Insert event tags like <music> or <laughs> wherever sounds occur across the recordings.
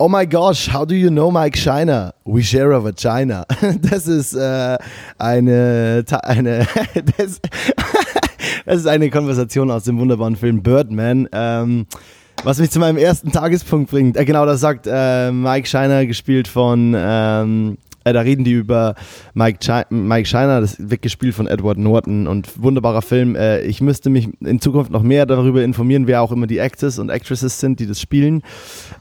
Oh my gosh, how do you know Mike Shiner? We share a vagina. <laughs> Das ist äh, eine, eine <laughs> das, <laughs> das, ist eine Konversation aus dem wunderbaren Film Birdman. Ähm, was mich zu meinem ersten Tagespunkt bringt. Äh, genau, das sagt äh, Mike Shiner, gespielt von ähm, äh, da reden die über Mike, Chi Mike Shiner, das wird gespielt von Edward Norton und wunderbarer Film. Äh, ich müsste mich in Zukunft noch mehr darüber informieren, wer auch immer die Actors und Actresses sind, die das spielen.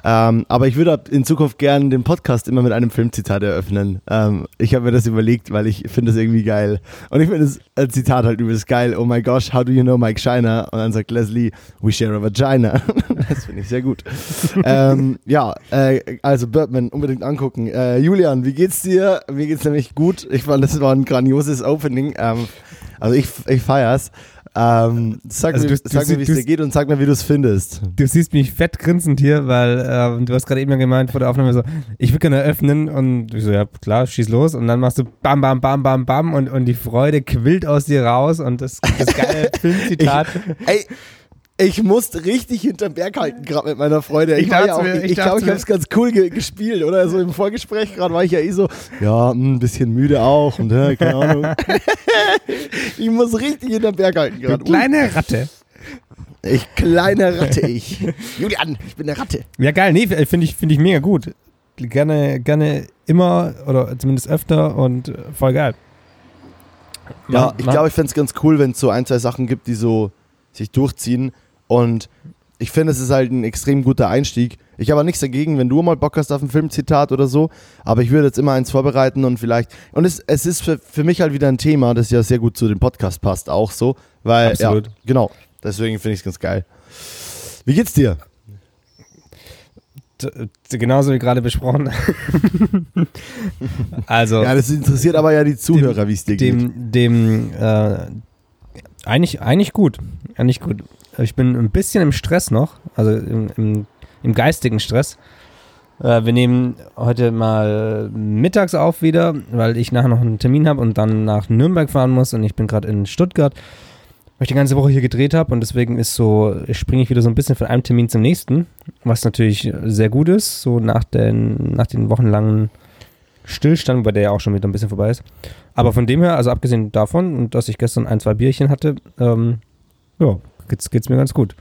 Ähm, aber ich würde in Zukunft gerne den Podcast immer mit einem Filmzitat eröffnen. Ähm, ich habe mir das überlegt, weil ich finde das irgendwie geil. Und ich finde das äh, Zitat halt übelst geil. Oh my gosh, how do you know Mike Shiner? Und dann sagt Leslie, we share a vagina. <laughs> das finde ich sehr gut. <laughs> ähm, ja, äh, also Birdman unbedingt angucken. Äh, Julian, wie geht's dir? Dir. Mir geht's nämlich gut. Ich fand, das war ein grandioses Opening. Ähm, also ich, ich feier's. Ähm, sag also mir, sag mir wie es dir geht und sag mir, wie du es findest. Du siehst mich fett grinsend hier, weil ähm, du hast gerade eben ja gemeint vor der Aufnahme so, ich will gerne öffnen und ich so, ja klar, schieß los und dann machst du bam, bam, bam, bam, bam und, und die Freude quillt aus dir raus und das, das geile <laughs> Filmzitat. Ich, ey, ich musste richtig hinterm Berg halten, gerade mit meiner Freude. Ich, ich glaube, ja ich, ich, glaub, ich habe es ganz cool ge gespielt, oder? So im Vorgespräch gerade war ich ja eh so, ja, hm, ein bisschen müde auch und ja, keine Ahnung. <laughs> ich muss richtig hinterm Berg halten gerade. Kleine Ratte. Ich kleine Ratte, ich. Julian, ich bin eine Ratte. Ja, geil, nee, finde ich, find ich mega gut. Gerne, gerne immer oder zumindest öfter und voll geil. Ja, ich glaube, ich fände es ganz cool, wenn es so ein, zwei Sachen gibt, die so sich durchziehen und ich finde, es ist halt ein extrem guter Einstieg. Ich habe nichts dagegen, wenn du mal Bock hast auf ein Filmzitat oder so, aber ich würde jetzt immer eins vorbereiten und vielleicht. Und es, es ist für, für mich halt wieder ein Thema, das ja sehr gut zu dem Podcast passt, auch so. Weil, Absolut. ja, genau. Deswegen finde ich es ganz geil. Wie geht's dir? Genauso wie gerade besprochen. <laughs> also. Ja, das interessiert aber ja die Zuhörer, wie es dir dem, geht. Dem, äh, eigentlich, eigentlich gut. Eigentlich gut. Ich bin ein bisschen im Stress noch, also im, im, im geistigen Stress. Äh, wir nehmen heute mal mittags auf wieder, weil ich nachher noch einen Termin habe und dann nach Nürnberg fahren muss und ich bin gerade in Stuttgart, weil ich die ganze Woche hier gedreht habe und deswegen ist so, springe ich wieder so ein bisschen von einem Termin zum nächsten, was natürlich sehr gut ist, so nach den, nach den wochenlangen Stillstand, bei der ja auch schon wieder ein bisschen vorbei ist. Aber von dem her, also abgesehen davon dass ich gestern ein, zwei Bierchen hatte, ähm, ja, geht's, geht's mir ganz gut.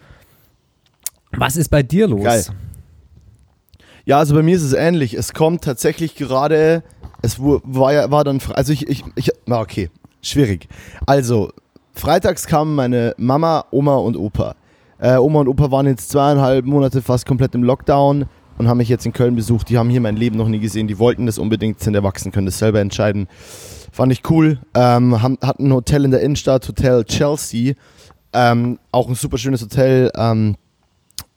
Was ist bei dir los? Geil. Ja, also bei mir ist es ähnlich. Es kommt tatsächlich gerade, es war ja, war dann, also ich, ich, ich, okay, schwierig. Also, freitags kamen meine Mama, Oma und Opa. Äh, Oma und Opa waren jetzt zweieinhalb Monate fast komplett im Lockdown und haben mich jetzt in Köln besucht. Die haben hier mein Leben noch nie gesehen. Die wollten das unbedingt, sind erwachsen, können das selber entscheiden. Fand ich cool. Ähm, haben, hatten ein Hotel in der Innenstadt, Hotel Chelsea. Ähm, auch ein super schönes Hotel. Ähm,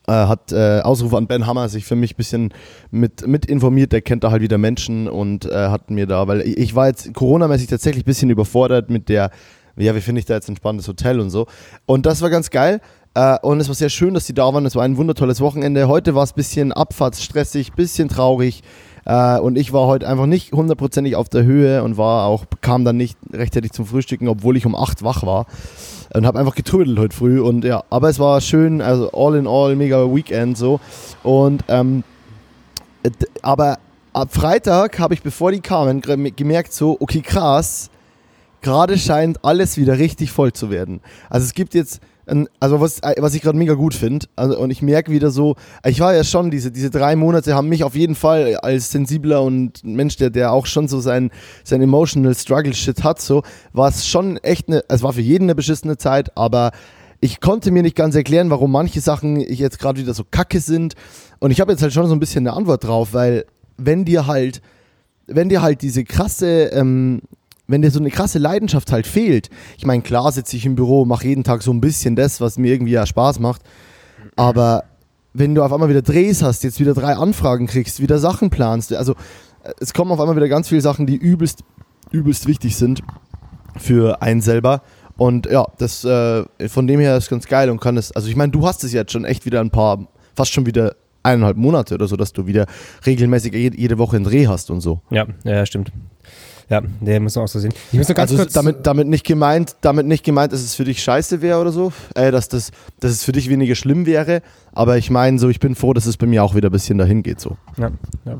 äh, hat äh, Ausrufe an Ben Hammer sich für mich ein bisschen mit, mit informiert. Der kennt da halt wieder Menschen und äh, hat mir da, weil ich war jetzt Corona-mäßig tatsächlich ein bisschen überfordert mit der, ja, wie finde ich da jetzt ein spannendes Hotel und so. Und das war ganz geil. Äh, und es war sehr schön, dass sie da waren. Es war ein wundertolles Wochenende. Heute war es ein bisschen abfahrtsstressig, ein bisschen traurig. Äh, und ich war heute einfach nicht hundertprozentig auf der Höhe und war auch, kam dann nicht rechtzeitig zum Frühstücken, obwohl ich um 8 wach war. Und habe einfach getrödelt heute früh. Und ja, aber es war schön, also all in all, mega Weekend so. Und ähm, aber ab Freitag habe ich, bevor die kamen, gemerkt so, okay, krass, gerade scheint alles wieder richtig voll zu werden. Also es gibt jetzt also was, was ich gerade mega gut finde, also, und ich merke wieder so, ich war ja schon, diese, diese drei Monate haben mich auf jeden Fall als sensibler und Mensch, der, der auch schon so sein, sein emotional struggle shit hat, so, war es schon echt eine, es war für jeden eine beschissene Zeit, aber ich konnte mir nicht ganz erklären, warum manche Sachen jetzt gerade wieder so kacke sind. Und ich habe jetzt halt schon so ein bisschen eine Antwort drauf, weil wenn dir halt, wenn dir halt diese krasse, ähm, wenn dir so eine krasse Leidenschaft halt fehlt, ich meine, klar sitze ich im Büro, mache jeden Tag so ein bisschen das, was mir irgendwie ja Spaß macht, aber wenn du auf einmal wieder Drehs hast, jetzt wieder drei Anfragen kriegst, wieder Sachen planst, also äh, es kommen auf einmal wieder ganz viele Sachen, die übelst, übelst wichtig sind für einen selber. Und ja, das äh, von dem her ist ganz geil und kann es, also ich meine, du hast es jetzt schon echt wieder ein paar, fast schon wieder eineinhalb Monate oder so, dass du wieder regelmäßig jede, jede Woche einen Dreh hast und so. Ja, ja, stimmt. Ja, der muss man auch so sehen. Ich muss nur ganz also kurz. damit, damit nicht gemeint, damit nicht gemeint, dass es für dich scheiße wäre oder so, äh, dass, das, dass es für dich weniger schlimm wäre, aber ich meine so, ich bin froh, dass es bei mir auch wieder ein bisschen dahin geht so. Ja, ja.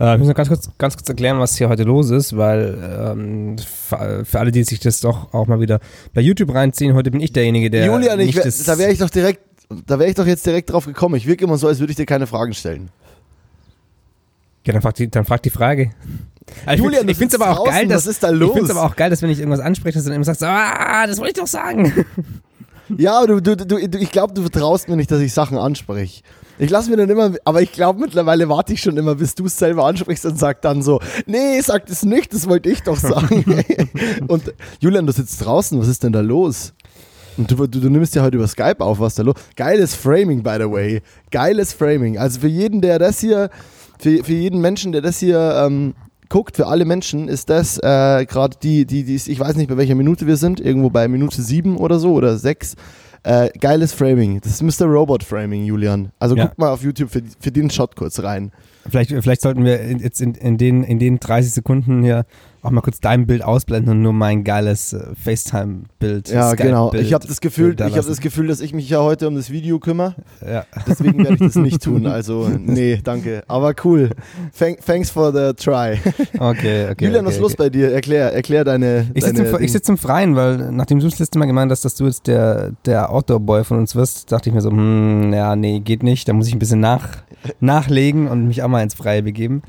Äh, ich muss noch ganz kurz, ganz kurz erklären, was hier heute los ist, weil ähm, für, alle, die sich das doch auch mal wieder bei YouTube reinziehen, heute bin ich derjenige, der. Julian, ich nicht wär, da wäre ich doch direkt, da wäre ich doch jetzt direkt drauf gekommen. Ich wirke immer so, als würde ich dir keine Fragen stellen. Ja, dann frag die, dann frag die Frage. Also Julian, ich finde es aber auch draußen, geil, dass, was ist da Ich los? finde es aber auch geil, dass wenn ich irgendwas anspreche, dass du dann immer sagst, ah, das wollte ich doch sagen. <laughs> Ja, aber du, du, du, du ich glaube, du vertraust mir nicht, dass ich Sachen anspreche. Ich lasse mir dann immer, aber ich glaube mittlerweile warte ich schon immer, bis du es selber ansprichst und sag dann so, nee, sag das nicht, das wollte ich doch sagen. <laughs> und Julian, du sitzt draußen, was ist denn da los? Und du, du, du nimmst ja heute über Skype auf, was da los Geiles Framing, by the way. Geiles Framing. Also für jeden, der das hier, für, für jeden Menschen, der das hier ähm, guckt, für alle Menschen ist das äh, gerade die, die, die, ist- ich weiß nicht, bei welcher Minute wir sind, irgendwo bei Minute sieben oder so oder sechs. Äh, geiles Framing. Das ist Mr. Robot Framing, Julian. Also Ja. guck mal auf YouTube für, für den Shot kurz rein. Vielleicht, vielleicht sollten wir jetzt in, in, den, in den 30 Sekunden hier auch mal kurz dein Bild ausblenden und nur mein geiles äh, FaceTime-Bild. Ja, genau. Ich habe das Gefühl, da ich habe das Gefühl, dass ich mich ja heute um das Video kümmere. Ja. Deswegen werde ich das nicht tun. <laughs> Also, nee, danke. Aber cool. Thank, thanks for the try. Okay, okay. <laughs> Julian, okay, was ist los bei dir? Erklär, erklär deine. Ich sitze im, sitz im Freien, weil nachdem du das letzte Mal gemeint hast, dass du jetzt der, der Outdoor-Boy von uns wirst, dachte ich mir so, hm, ja, nee, geht nicht. Da muss ich ein bisschen nach, <laughs> nachlegen und mich auch mal ins Freie begeben.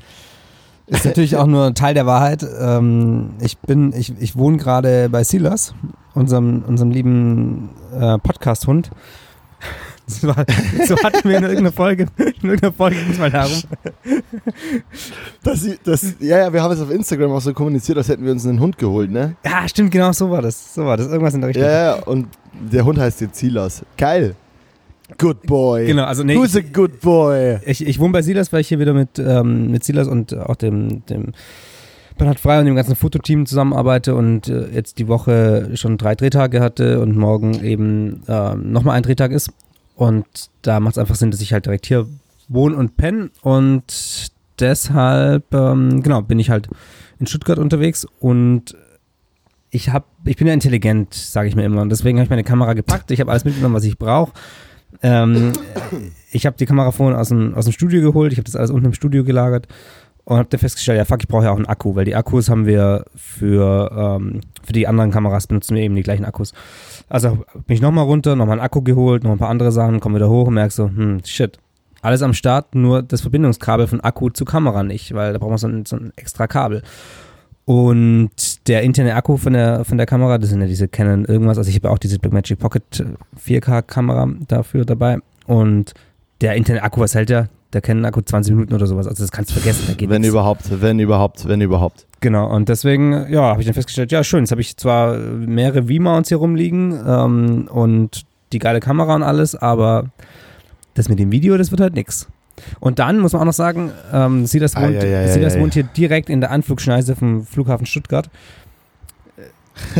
Ist natürlich auch nur ein Teil der Wahrheit. Ähm, ich bin, ich, ich wohne gerade bei Silas, unserem, unserem lieben äh, Podcast-Hund. <laughs> So, so hatten wir in irgendeiner Folge, in irgendeiner Folge ging mal darum. Das, das, ja, ja, wir haben es auf Instagram auch so kommuniziert, als hätten wir uns einen Hund geholt, ne? Ja, stimmt, genau so war das. So war das. Irgendwas in der Richtung. Ja, ja, und der Hund heißt jetzt Silas. Geil. Good boy. Genau, also nee, Who's a good boy? Ich, ich wohne bei Silas, weil ich hier wieder mit, ähm, mit Silas und auch dem, dem Bernhard Frey und dem ganzen Fototeam zusammenarbeite und äh, jetzt die Woche schon drei Drehtage hatte und morgen eben ähm, nochmal ein Drehtag ist. Und da macht es einfach Sinn, dass ich halt direkt hier wohne und penne. Und deshalb, ähm, genau, bin ich halt in Stuttgart unterwegs und ich hab, ich bin ja intelligent, sage ich mir immer. Und deswegen habe ich meine Kamera gepackt. Ich habe alles mitgenommen, was ich brauche. Ähm, ich habe die Kamera vorhin aus dem, aus dem Studio geholt. Ich habe das alles unten im Studio gelagert und habe dann festgestellt, ja fuck, ich brauche ja auch einen Akku, weil die Akkus haben wir für, ähm, für die anderen Kameras benutzen wir eben die gleichen Akkus. Also bin ich nochmal runter, nochmal einen Akku geholt, noch ein paar andere Sachen, komme wieder hoch und merke so, hm, shit. Alles am Start, nur das Verbindungskabel von Akku zu Kamera nicht, weil da braucht man so ein, so ein extra Kabel. Und der interne Akku von der, von der Kamera, das sind ja diese Canon irgendwas, also ich habe auch diese Blackmagic Pocket 4K Kamera dafür dabei. Und der interne Akku, was hält der? Der Canon Akku 20 Minuten oder sowas, also das kannst du vergessen, da geht Wenn nichts. überhaupt, wenn überhaupt, wenn überhaupt. Genau, und deswegen, ja, habe ich dann festgestellt, ja, schön, jetzt habe ich zwar mehrere V-Mounts hier rumliegen ähm, und die geile Kamera und alles, aber das mit dem Video, das wird halt nix. Und dann muss man auch noch sagen, ähm, wohnt, Ei, ei, ei, Silas ei, ei. wohnt hier direkt in der Anflugschneise vom Flughafen Stuttgart.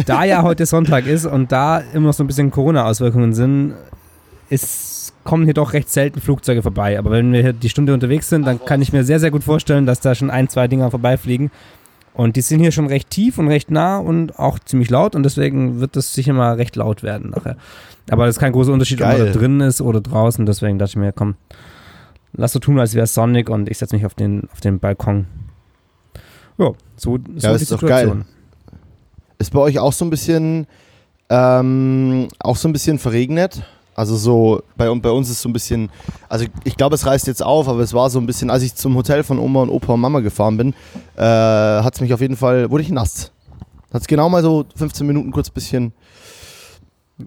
Da ja <laughs> heute Sonntag ist und da immer noch so ein bisschen Corona-Auswirkungen sind, ist, kommen hier doch recht selten Flugzeuge vorbei. Aber wenn wir hier die Stunde unterwegs sind, dann kann ich mir sehr, sehr gut vorstellen, dass da schon ein, zwei Dinger vorbeifliegen. Und die sind hier schon recht tief und recht nah und auch ziemlich laut und deswegen wird das sicher mal recht laut werden nachher. Aber das ist kein großer Unterschied, ob Geil. man da drin ist oder draußen. Deswegen dachte ich mir, komm, lass so tun, als wäre es Sonic und ich setze mich auf den, auf den Balkon. Ja, so, so Ja, die ist doch geil. Situation. Ist bei euch auch so ein bisschen, ähm, auch so ein bisschen verregnet? Also so, bei, bei uns ist so ein bisschen, also ich glaube, es reißt jetzt auf, aber es war so ein bisschen, als ich zum Hotel von Oma und Opa und Mama gefahren bin, äh, hat es mich auf jeden Fall, wurde ich nass. Hat es genau mal so 15 Minuten kurz ein bisschen,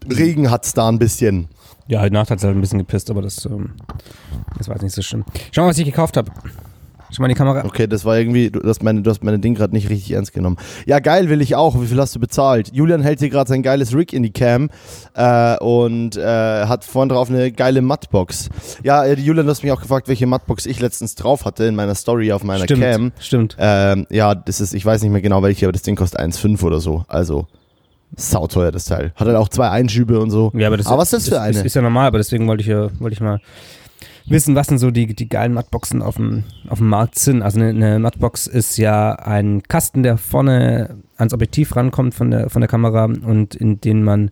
Regen hat es da ein bisschen. Ja, heute Nacht hat es halt ein bisschen gepisst, aber das, ähm, das war jetzt nicht so schlimm. Schau mal, was ich gekauft habe. Schau mal in die Kamera. Okay, das war irgendwie, du hast meine, du hast meine Ding gerade nicht richtig ernst genommen. Ja, geil, will ich auch. Wie viel hast du bezahlt? Julian hält hier gerade sein geiles Rig in die Cam äh, und äh, hat vorne drauf eine geile Mattbox. Ja, äh, Julian, du hast mich auch gefragt, welche Mattbox ich letztens drauf hatte in meiner Story auf meiner stimmt, Cam. stimmt. Ähm, ja, das ist, ich weiß nicht mehr genau welche, aber das Ding kostet 1,5 oder so. Also sauteuer das Teil. Hat halt auch zwei Einschübe und so. Ja, aber das, Aber was ist das für eine? Ist, ist ja normal, aber deswegen wollte ich ja, wollte ich mal wissen, was denn so die, die geilen Mattboxen auf dem, auf dem Markt sind. Also eine, eine Mattbox ist ja ein Kasten, der vorne ans Objektiv rankommt von der, von der Kamera und in den man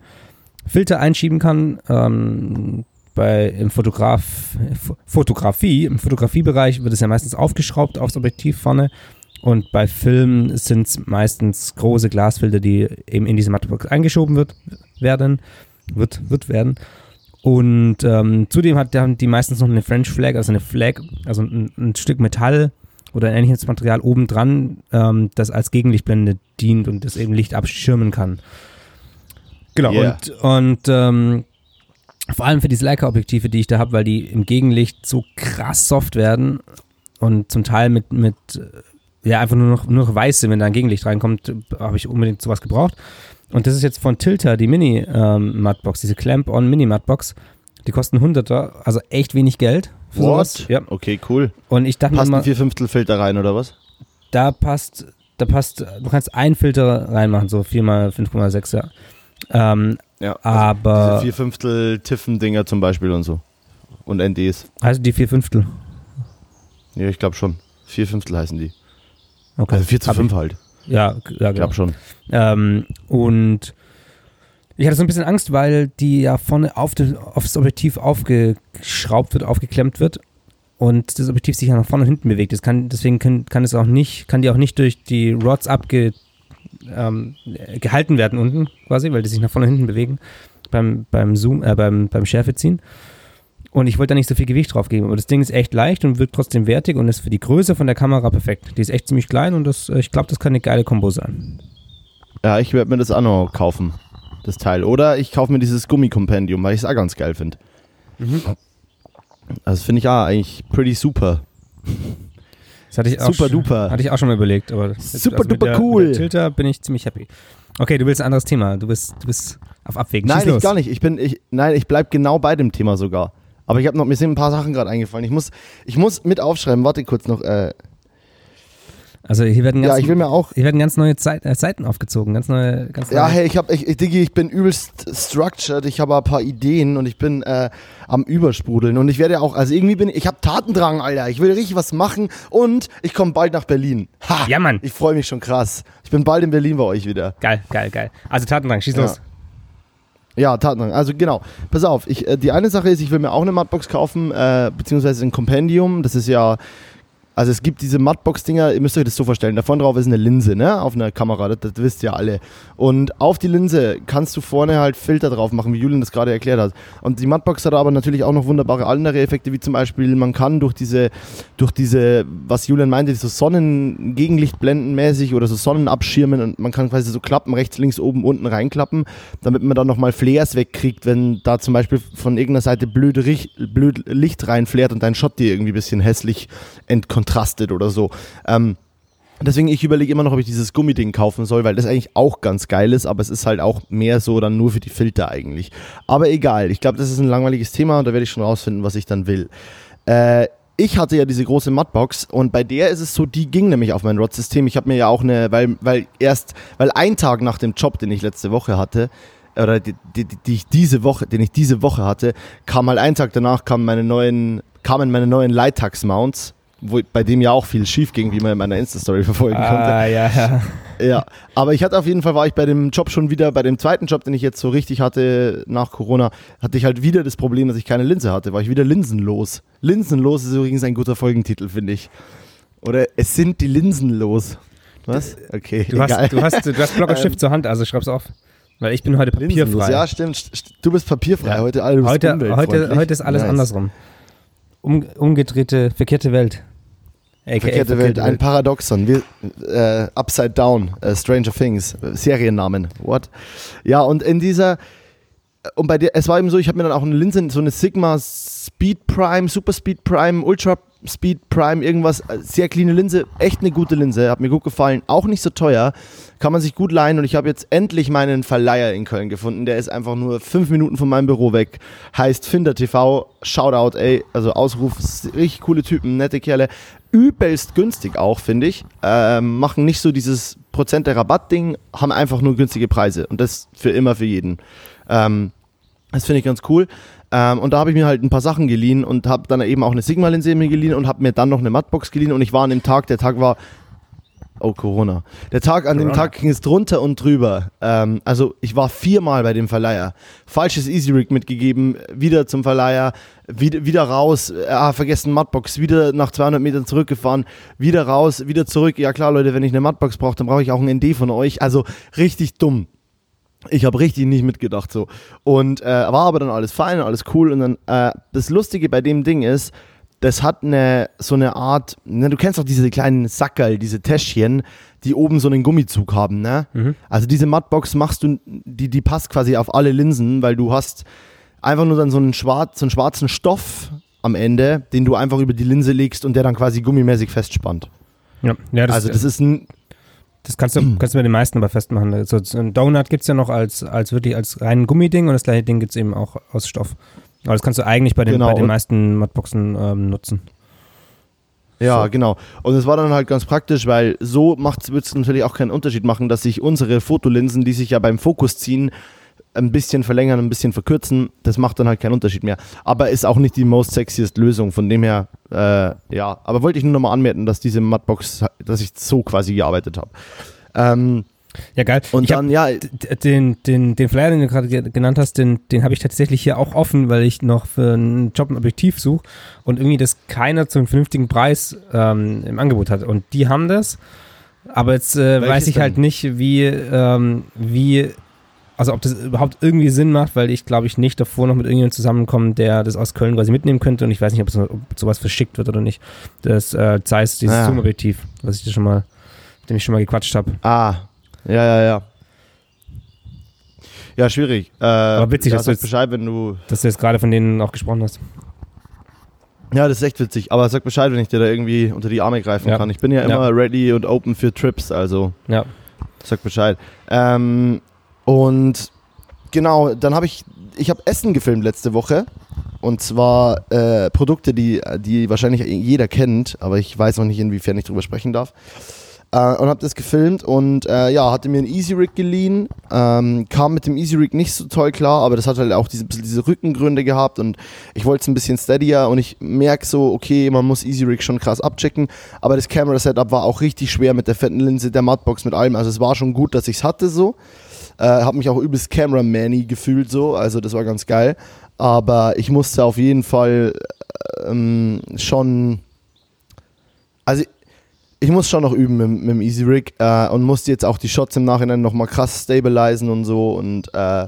Filter einschieben kann. Ähm, bei im Fotograf, Fotografie, im Fotografiebereich wird es ja meistens aufgeschraubt aufs Objektiv vorne. Und bei Filmen sind es meistens große Glasfilter, die eben in diese Mattebox eingeschoben wird, werden, wird, wird werden. Und ähm, zudem hat der, die meistens noch eine French Flag, also eine Flag, also ein, ein Stück Metall oder ein ähnliches Material obendran, ähm, das als Gegenlichtblende dient und das eben Licht abschirmen kann. Genau, Yeah. und, und ähm, vor allem für diese Leica-Objektive, die ich da habe, weil die im Gegenlicht so krass soft werden und zum Teil mit, mit ja, einfach nur noch, nur noch weiß sind, wenn da ein Gegenlicht reinkommt, habe ich unbedingt sowas gebraucht. Und das ist jetzt von Tilter, die Mini-Mattbox, diese Clamp-on Mini-Mattbox. Die kosten 100er, also echt wenig Geld. für sowas. Ja. Okay, cool. Und ich dachte mir Passt immer, ein Vierfünftel-Filter rein, oder was? da passt, da passt, du kannst einen Filter reinmachen, so 4x5,6, ja. Ähm, Ja. aber, Diese Vierfünftel-Tiffen-Dinger zum Beispiel und so. Und NDs. also die vier Fünftel. Ja, ich glaube schon. Vier Fünftel heißen die. Okay. Also 4 zu Hab 5 halt. Ich, ja, ja, Ich genau. glaube schon. Ähm, und ich hatte so ein bisschen Angst, weil die ja vorne auf das, aufs Objektiv aufgeschraubt wird, aufgeklemmt wird und das Objektiv sich ja nach vorne und hinten bewegt. Das kann, deswegen kann, kann es auch nicht, kann die auch nicht durch die Rods abge, ähm, gehalten werden unten quasi, weil die sich nach vorne und hinten bewegen beim, beim Zoom, äh, beim, beim Schärfe ziehen. Und ich wollte da nicht so viel Gewicht drauf geben. Aber das Ding ist echt leicht und wirkt trotzdem wertig und ist für die Größe von der Kamera perfekt. Die ist echt ziemlich klein und das, äh, ich glaube, das kann eine geile Kombo sein. Ja, ich werde mir das auch noch kaufen. Das Teil. Oder ich kaufe mir dieses Gummikompendium, weil ich es auch ganz geil finde. Mhm. Also das finde ich auch eigentlich pretty super. Das hatte ich auch Super schon, duper. Hatte ich auch schon mal überlegt. Aber Super mit duper der, cool. Mit der Tilter bin ich ziemlich happy. Okay, du willst ein anderes Thema. Du bist, du bist auf Abwägen. Nein, ich gar nicht. Ich bin, ich, nein, ich bleib genau bei dem Thema sogar. Aber ich habe noch, mir sind ein paar Sachen gerade eingefallen. Ich muss, ich muss mit aufschreiben. Warte kurz noch. Äh, Also hier werden ganz, ja, ich will mir auch. hier werden ganz neue Zeit, äh, Seiten aufgezogen. Ganz neue, ganz Ja, neue. hey, ich habe, ich, ich, Diggi, ich bin übelst structured. Ich habe ein paar Ideen und ich bin äh, am Übersprudeln. Und ich werde auch, also irgendwie bin ich, ich habe Tatendrang, Alter. Ich will richtig was machen und ich komme bald nach Berlin. Ha! Ja, Mann. Ich freue mich schon krass. Ich bin bald in Berlin bei euch wieder. Geil, geil, geil. Also Tatendrang, schieß Ja. los. Ja, Tatendrang. Also genau. Pass auf, ich, äh, die eine Sache ist, ich will mir auch eine Mattbox kaufen, äh, beziehungsweise ein Compendium. Das ist ja, also es gibt diese Mattbox-Dinger, ihr müsst euch das so vorstellen. Davon drauf ist eine Linse, ne? Auf einer Kamera, das, das wisst ihr alle. Und auf die Linse kannst du vorne halt Filter drauf machen, wie Julian das gerade erklärt hat. Und die Mattbox hat aber natürlich auch noch wunderbare andere Effekte, wie zum Beispiel, man kann durch diese, durch diese, was Julian meinte, so Sonnengegenlichtblendenmäßig oder so Sonnenabschirmen und man kann quasi so Klappen rechts, links, oben, unten reinklappen, damit man dann nochmal Flares wegkriegt, wenn da zum Beispiel von irgendeiner Seite blöd, blöd Licht reinflärt und dein Shot dir irgendwie ein bisschen hässlich entkontrastet oder so. Ähm, Deswegen, ich überlege immer noch, ob ich dieses Gummiding kaufen soll, weil das eigentlich auch ganz geil ist, aber es ist halt auch mehr so dann nur für die Filter eigentlich. Aber egal, ich glaube, das ist ein langweiliges Thema und da werde ich schon rausfinden, was ich dann will. Äh, ich hatte ja diese große Mattbox und bei der ist es so, die ging nämlich auf mein Rod-System. Ich habe mir ja auch eine, weil, weil erst, weil ein Tag nach dem Job, den ich letzte Woche hatte, oder die, die, die, ich diese Woche, den ich diese Woche hatte, kam mal ein Tag danach, kamen meine neuen, kamen meine neuen Litax-Mounts, wo, bei dem ja auch viel schief ging, wie man in meiner Insta-Story <laughs> verfolgen konnte. Ah, ja, ja. Ja, aber ich hatte auf jeden Fall, war ich bei dem Job schon wieder, bei dem zweiten Job, den ich jetzt so richtig hatte nach Corona, hatte ich halt wieder das Problem, dass ich keine Linse hatte, war ich wieder linsenlos. Linsenlos ist übrigens ein guter Folgentitel, finde ich. Oder es sind die Linsen los. Was? Okay, Du hast, egal. du hast, du hast Block und <laughs> Stift zur Hand, also schreib's auf. Weil ich bin heute Linsenlos, papierfrei. ja, stimmt. St- Du bist papierfrei Ja. heute. Bist heute, heute, heute ist alles Nice. andersrum. Um, umgedrehte, verkehrte Welt. AKA Verkehrte Welt, ein Paradoxon. Wir, äh, Upside Down, äh, Stranger Things, äh, Seriennamen. What? Ja, und in dieser, und bei der, es war eben so, ich habe mir dann auch eine Linse, so eine Sigma Speed Prime, Super Speed Prime, Ultra Speed Prime, irgendwas, äh, sehr cleane Linse, echt eine gute Linse, hat mir gut gefallen, auch nicht so teuer, kann man sich gut leihen und ich habe jetzt endlich meinen Verleiher in Köln gefunden, der ist einfach nur fünf Minuten von meinem Büro weg, heißt Finder TV, Shoutout, ey, also Ausruf, richtig coole Typen, nette Kerle, übelst günstig auch, finde ich, ähm, machen nicht so dieses Prozente Rabatt-Ding, haben einfach nur günstige Preise und das für immer für jeden. Ähm, Das finde ich ganz cool. Ähm, und da habe ich mir halt ein paar Sachen geliehen und habe dann eben auch eine Sigma-Linse mir geliehen und habe mir dann noch eine Mattbox geliehen und ich war an dem Tag, der Tag war Oh, Corona. Der Tag, an Corona. dem Tag ging es drunter und drüber. Ähm, also ich war viermal bei dem Verleiher. Falsches Easy Rig mitgegeben, wieder zum Verleiher, wieder, wieder raus, ah, vergessen Mattbox, wieder nach 200 Metern zurückgefahren, wieder raus, wieder zurück. Ja klar, Leute, wenn ich eine Mattbox brauche, dann brauche ich auch ein ND von euch. Also richtig dumm. Ich habe richtig nicht mitgedacht so. Und äh, war aber dann alles fein, alles cool. Und dann äh, das Lustige bei dem Ding ist, das hat eine so eine Art, ne, du kennst auch diese kleinen Sackerl, diese Täschchen, die oben so einen Gummizug haben, ne? Mhm. Also diese Mattbox machst du, die, die passt quasi auf alle Linsen, weil du hast einfach nur dann so einen, schwarz, so einen schwarzen Stoff am Ende, den du einfach über die Linse legst und der dann quasi gummimäßig festspannt. Ja, ja das, also das ist ein das kannst du, kannst du bei den meisten aber festmachen. Also ein Donut gibt es ja noch als, als wirklich als reinen Gummiding und das gleiche Ding gibt es eben auch aus Stoff. Aber das kannst du eigentlich bei den, genau. bei den meisten Modboxen ähm, nutzen. Ja, so. genau. Und es war dann halt ganz praktisch, weil so wird es natürlich auch keinen Unterschied machen, dass sich unsere Fotolinsen, die sich ja beim Fokus ziehen, ein bisschen verlängern, ein bisschen verkürzen. Das macht dann halt keinen Unterschied mehr. Aber ist auch nicht die most sexiest Lösung. Von dem her, äh, ja. Aber wollte ich nur nochmal anmerken, dass diese Mattbox, dass ich so quasi gearbeitet habe. Ähm, ja, geil. Und ich dann, ja. Den, den, den Flyer, den du gerade genannt hast, den, den habe ich tatsächlich hier auch offen, weil ich noch für einen Job ein Objektiv suche und irgendwie das keiner zum vernünftigen Preis ähm, im Angebot hat. Und die haben das. Aber jetzt äh, weiß ich halt denn? halt nicht, wie, ähm, wie, also ob das überhaupt irgendwie Sinn macht, weil ich glaube ich nicht davor noch mit irgendjemandem zusammenkomme, der das aus Köln quasi mitnehmen könnte und ich weiß nicht, ob, es, ob sowas verschickt wird oder nicht. Das äh, Zeiss, dieses ah. Zoom-Objektiv, was ich dir schon mal, mit dem ich schon mal gequatscht habe. Ah, ja, ja, ja. Ja, schwierig. Äh, Aber witzig, ja, dass, du jetzt, Bescheid, wenn du dass du jetzt gerade von denen auch gesprochen hast. Ja, das ist echt witzig. Aber sag Bescheid, wenn ich dir da irgendwie unter die Arme greifen ja. kann. Ich bin ja immer ja. ready und open für Trips, also ja. sag Bescheid. Ähm, und genau, dann habe ich, ich habe Essen gefilmt letzte Woche. Und zwar äh, Produkte, die, die wahrscheinlich jeder kennt, aber ich weiß noch nicht, inwiefern ich drüber sprechen darf. Äh, und habe das gefilmt und äh, ja, hatte mir ein Easy Rig geliehen. Ähm, kam mit dem Easy Rig nicht so toll klar, aber das hat halt auch diese, diese Rückengründe gehabt und ich wollte es ein bisschen steadier und ich merke so, okay, man muss Easy Rig schon krass abchecken, aber das Camera Setup war auch richtig schwer mit der fetten Linse, der Mattbox, mit allem. Also es war schon gut, dass ich es hatte so. Äh, habe mich auch übelst Cameraman-y gefühlt so, also das war ganz geil. Aber ich musste auf jeden Fall ähm, schon. Also ich muss schon noch üben mit, mit dem Easy Rig äh, und musste jetzt auch die Shots im Nachhinein nochmal krass stabilisieren und so. Und äh,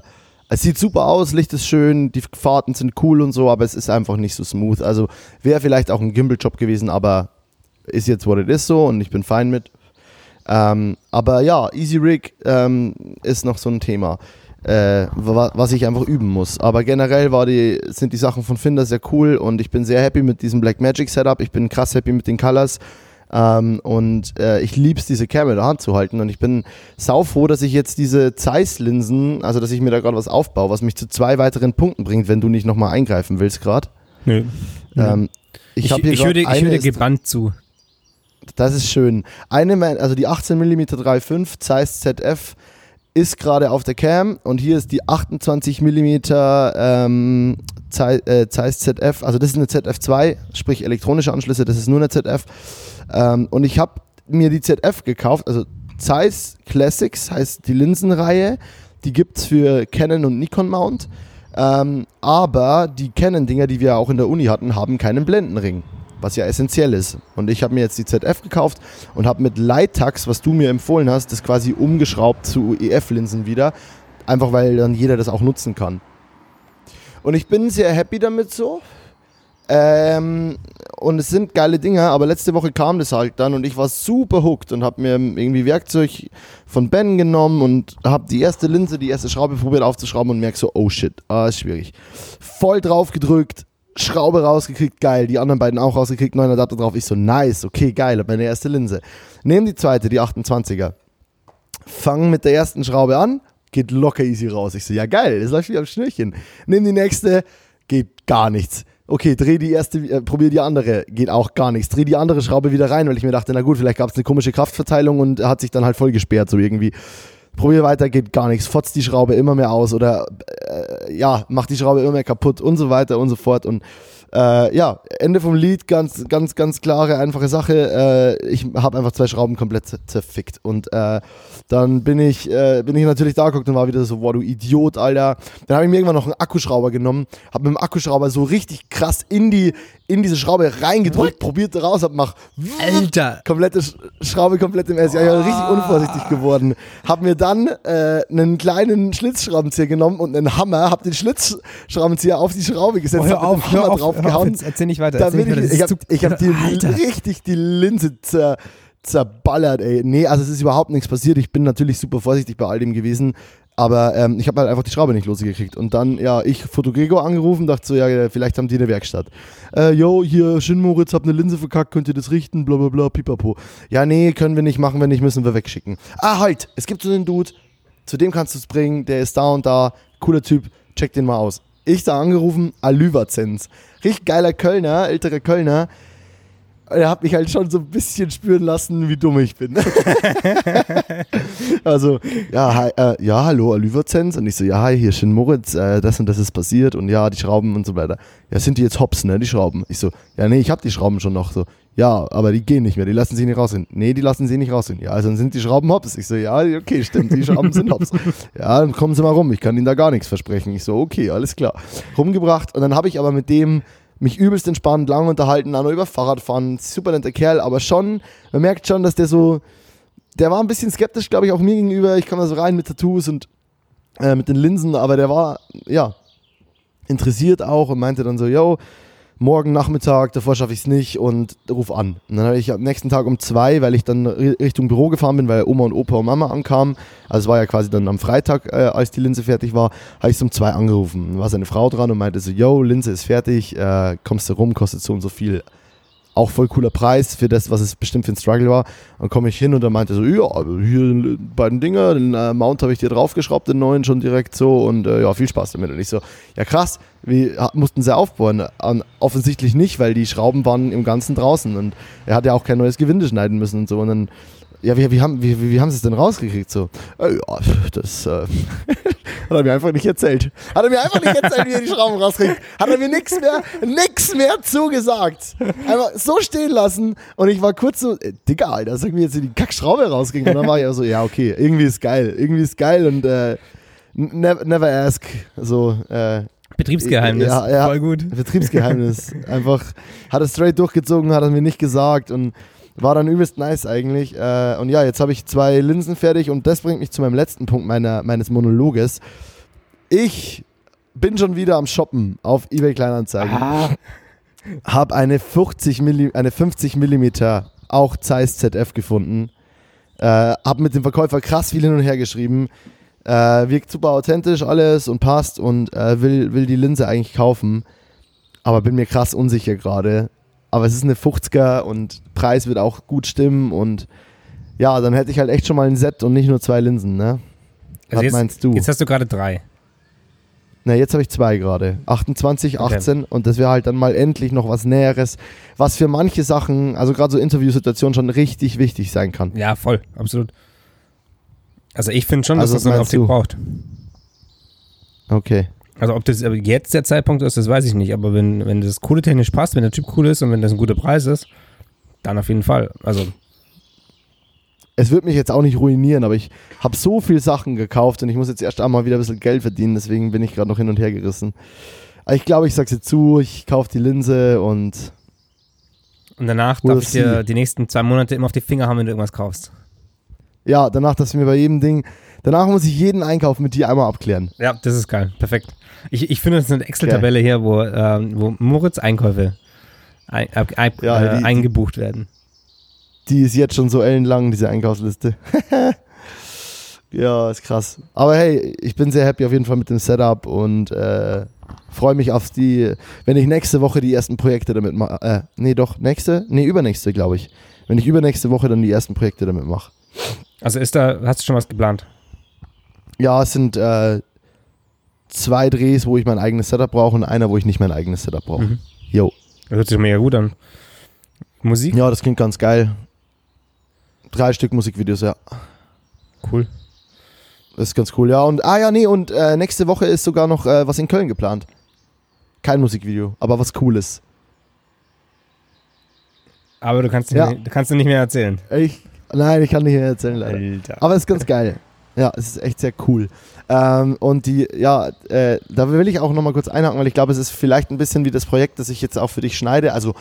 es sieht super aus, Licht ist schön, die Fahrten sind cool und so, aber es ist einfach nicht so smooth. Also wäre vielleicht auch ein Gimbal-Job gewesen, aber ist jetzt what it is so und ich bin fein mit. Ähm, aber ja, Easy Rig ähm, ist noch so ein Thema, äh, was ich einfach üben muss. Aber generell war die, sind die Sachen von Finder sehr cool und ich bin sehr happy mit diesem Black Magic Setup. Ich bin krass happy mit den Colors. Ähm, und äh, ich liebe es, diese Camera in der Hand zu halten. Und ich bin saufroh, dass ich jetzt diese Zeiss-Linsen, also dass ich mir da gerade was aufbaue, was mich zu zwei weiteren Punkten bringt, wenn du nicht nochmal eingreifen willst gerade. Nö. Ähm, ich, ich, ich, höre, ich höre gebannt zu. Das ist schön. Eine, also die 18 mm 3.5 Zeiss ZF ist gerade auf der Cam und hier ist die 28 mm ähm, Zeiss, äh, Zeiss ZF, also das ist eine ZF2, sprich elektronische Anschlüsse, das ist nur eine ZF. Ähm, und ich habe mir die ZF gekauft, also Zeiss Classics heißt die Linsenreihe. Die gibt es für Canon und Nikon Mount. Ähm, aber die Canon-Dinger, die wir auch in der Uni hatten, haben keinen Blendenring, was ja essentiell ist. Und ich habe mir jetzt die ZF gekauft und habe mit Lightax, was du mir empfohlen hast, das quasi umgeschraubt zu EF-Linsen wieder. Einfach weil dann jeder das auch nutzen kann. Und ich bin sehr happy damit so. Ähm, und es sind geile Dinge, aber letzte Woche kam das halt dann und ich war super hooked und habe mir irgendwie Werkzeug von Ben genommen und habe die erste Linse, die erste Schraube probiert aufzuschrauben und merke so, oh shit, ah, ist schwierig. Voll drauf gedrückt, Schraube rausgekriegt, geil. Die anderen beiden auch rausgekriegt, neuner Adapter drauf. Ich so, nice, okay, geil, hab meine erste Linse. Nehmen die zweite, die 28er. Fangen mit der ersten Schraube an, geht locker easy raus. Ich so, ja geil, das läuft wie am Schnürchen. Nehmen die nächste, geht gar nichts okay, dreh die erste, äh, probier die andere, geht auch gar nichts. Dreh die andere Schraube wieder rein, weil ich mir dachte, na gut, vielleicht gab es eine komische Kraftverteilung und hat sich dann halt voll gesperrt, so irgendwie. Probier weiter, geht gar nichts, fotzt die Schraube immer mehr aus oder äh, ja, macht die Schraube immer mehr kaputt und so weiter und so fort und äh, ja, Ende vom Lied, ganz, ganz, ganz klare, einfache Sache. Äh, ich habe einfach zwei Schrauben komplett zerfickt. Und äh, dann bin ich, äh, bin ich natürlich da geguckt und war wieder so, boah, du Idiot, Alter. Dann habe ich mir irgendwann noch einen Akkuschrauber genommen, habe mit dem Akkuschrauber so richtig krass in die, in diese Schraube reingedrückt, probiert raus, hab mach Alter! komplette Sch Schraube komplett im. Ja, ich bin richtig unvorsichtig geworden. Hab mir dann äh, einen kleinen Schlitzschraubenzieher genommen und einen Hammer, hab den Schlitzschraubenzieher auf die Schraube gesetzt, Oh, hör hab mit auf, dem Hammer auf, draufgehauen. auf, erzähl nicht weiter. erzähl nicht ich, weiter, ich habe zu- ich hab die Alter. richtig die Linse zer, zerballert, ey. Nee, also es ist überhaupt nichts passiert. Ich bin natürlich super vorsichtig bei all dem gewesen. Aber ähm, ich habe halt einfach die Schraube nicht losgekriegt. Und dann, ja, ich Fotogrego angerufen, dachte so, ja, vielleicht haben die eine Werkstatt. Äh, yo, hier, Shin-Moritz, hab eine Linse verkackt, könnt ihr das richten? Bla bla bla, pipapo. Ja, nee, können wir nicht machen, wenn nicht, müssen wir wegschicken. Ah, halt, es gibt so einen Dude, zu dem kannst du es bringen, der ist da und da, cooler Typ, check den mal aus. Ich da angerufen, Alüvazenz. Richtig geiler Kölner, älterer Kölner. Er hat mich halt schon so ein bisschen spüren lassen, wie dumm ich bin. <laughs> also, ja, hi, äh, ja, hallo, Alüvazenz. Und ich so, ja, hi, hier Shin Moritz, äh, das und das ist passiert und ja, die Schrauben und so weiter. Ja, sind die jetzt hops, ne, die Schrauben? Ich so, ja, nee, ich hab die Schrauben schon noch. So, ja, aber die gehen nicht mehr, die lassen sich nicht rausgehen. Nee, die lassen sich nicht rausgehen. Ja, also dann sind die Schrauben hops. Ich so, ja, okay, stimmt, die Schrauben sind hops. <laughs> Ja, dann kommen sie mal rum, ich kann ihnen da gar nichts versprechen. Ich so, okay, alles klar. Rumgebracht und dann habe ich aber mit dem mich übelst entspannt, lang unterhalten, auch noch über Fahrradfahren, super netter Kerl, aber schon, man merkt schon, dass der so, der war ein bisschen skeptisch, glaube ich, auch mir gegenüber. Ich komme da so rein mit Tattoos und äh, mit den Linsen, aber der war, ja, interessiert auch und meinte dann so, yo, morgen Nachmittag, davor schaffe ich es nicht und ruf an. Und dann habe ich am nächsten Tag um zwei, weil ich dann ri- Richtung Büro gefahren bin, weil Oma und Opa und Mama ankamen. Also es war ja quasi dann am Freitag, äh, als die Linse fertig war, habe ich es um zwei angerufen. Dann war seine Frau dran und meinte so, yo, Linse ist fertig, äh, kommst du rum, kostet so und so viel. Auch voll cooler Preis für das, was es bestimmt für ein Struggle war. Dann komme ich hin und dann meinte so, ja, also hier beiden Dinger, den äh, Mount habe ich dir draufgeschraubt, den neuen schon direkt so und äh, ja, viel Spaß damit. Und ich so, ja krass, wie mussten sie aufbauen? An, offensichtlich nicht, weil die Schrauben waren im Ganzen draußen und er hat ja auch kein neues Gewinde schneiden müssen und so. Und dann, ja, wie, wie, haben, wie, wie, wie haben sie es denn rausgekriegt? So, äh, ja, das äh, <laughs> hat er mir einfach nicht erzählt. Hat er mir einfach nicht erzählt, wie er die Schrauben rauskriegt. Hat er mir nichts mehr, nix mehr zugesagt. Einfach so stehen lassen und ich war kurz so, äh, Digga, Alter, sag mir jetzt die Kackschraube rausging. Und dann war ich auch so, ja, okay, irgendwie ist geil, irgendwie ist geil und äh, never, never ask. So, äh, Betriebsgeheimnis. Ja, ja. Voll gut. Betriebsgeheimnis. Einfach hat er straight durchgezogen, hat er mir nicht gesagt und war dann übelst nice eigentlich. Äh, und ja, jetzt habe ich zwei Linsen fertig und das bringt mich zu meinem letzten Punkt meiner, meines Monologes. Ich bin schon wieder am Shoppen auf eBay Kleinanzeigen. Habe eine 50 Milli eine 50 Millimeter auch Zeiss ZF gefunden. Äh, habe mit dem Verkäufer krass viel hin und her geschrieben. Äh, wirkt super authentisch alles und passt und äh, will, will die Linse eigentlich kaufen. Aber bin mir krass unsicher gerade. Aber es ist eine 50er und Preis wird auch gut stimmen und ja, dann hätte ich halt echt schon mal ein Set und nicht nur zwei Linsen, ne? Was Also jetzt, meinst du? Jetzt hast du gerade drei. Na, jetzt habe ich zwei gerade. 28, Okay. 18 und das wäre halt dann mal endlich noch was Näheres, was für manche Sachen, also gerade so Interviewsituationen schon richtig wichtig sein kann. Ja, voll, absolut. Also ich finde schon, dass Also das eine meinst Optik du? braucht. Okay. Also ob das jetzt der Zeitpunkt ist, das weiß ich nicht. Aber wenn, wenn das coole technisch passt, wenn der Typ cool ist und wenn das ein guter Preis ist, dann auf jeden Fall. Also Es wird mich jetzt auch nicht ruinieren, aber ich habe so viel Sachen gekauft und ich muss jetzt erst einmal wieder ein bisschen Geld verdienen, deswegen bin ich gerade noch hin und her gerissen. Aber ich glaube, ich sag's dir zu, ich kaufe die Linse und und danach darf ich dir die nächsten zwei Monate immer auf die Finger haben, wenn du irgendwas kaufst. ja, danach, dass wir bei jedem Ding, danach muss ich jeden Einkauf mit dir einmal abklären. Ja, das ist geil. Perfekt. Ich, ich finde, das ist eine Excel-Tabelle hier, wo, ähm, wo Moritz Einkäufe ein, ab- ein, Ja, äh, die- eingebucht werden. Die ist jetzt schon so ellenlang, diese Einkaufsliste. <laughs> ja, ist krass. Aber hey, ich bin sehr happy auf jeden Fall mit dem Setup und äh, freue mich auf die, wenn ich nächste Woche die ersten Projekte damit mache. Äh, nee, doch, nächste? Nee, übernächste, glaube ich. Wenn ich übernächste Woche dann die ersten Projekte damit mache. Also ist da, hast du schon was geplant? Ja, es sind äh, zwei Drehs, wo ich mein eigenes Setup brauche und einer, wo ich nicht mein eigenes Setup brauche. Mhm. Das hört sich mega gut an. Musik? Ja, das klingt ganz geil. Drei Stück Musikvideos, ja. Cool. Das ist ganz cool, ja. Und, ah ja, nee, und äh, nächste Woche ist sogar noch äh, was in Köln geplant. Kein Musikvideo, aber was Cooles. Aber du kannst, Ja. nicht, du kannst nicht mehr erzählen. Ich, nein, ich kann nicht mehr erzählen, leider. Alter. Aber es ist ganz geil. Ja, es ist echt sehr cool. Ähm, und die, ja, äh, da will ich auch nochmal kurz einhaken, weil ich glaube, es ist vielleicht ein bisschen wie das Projekt, das ich jetzt auch für dich schneide. Also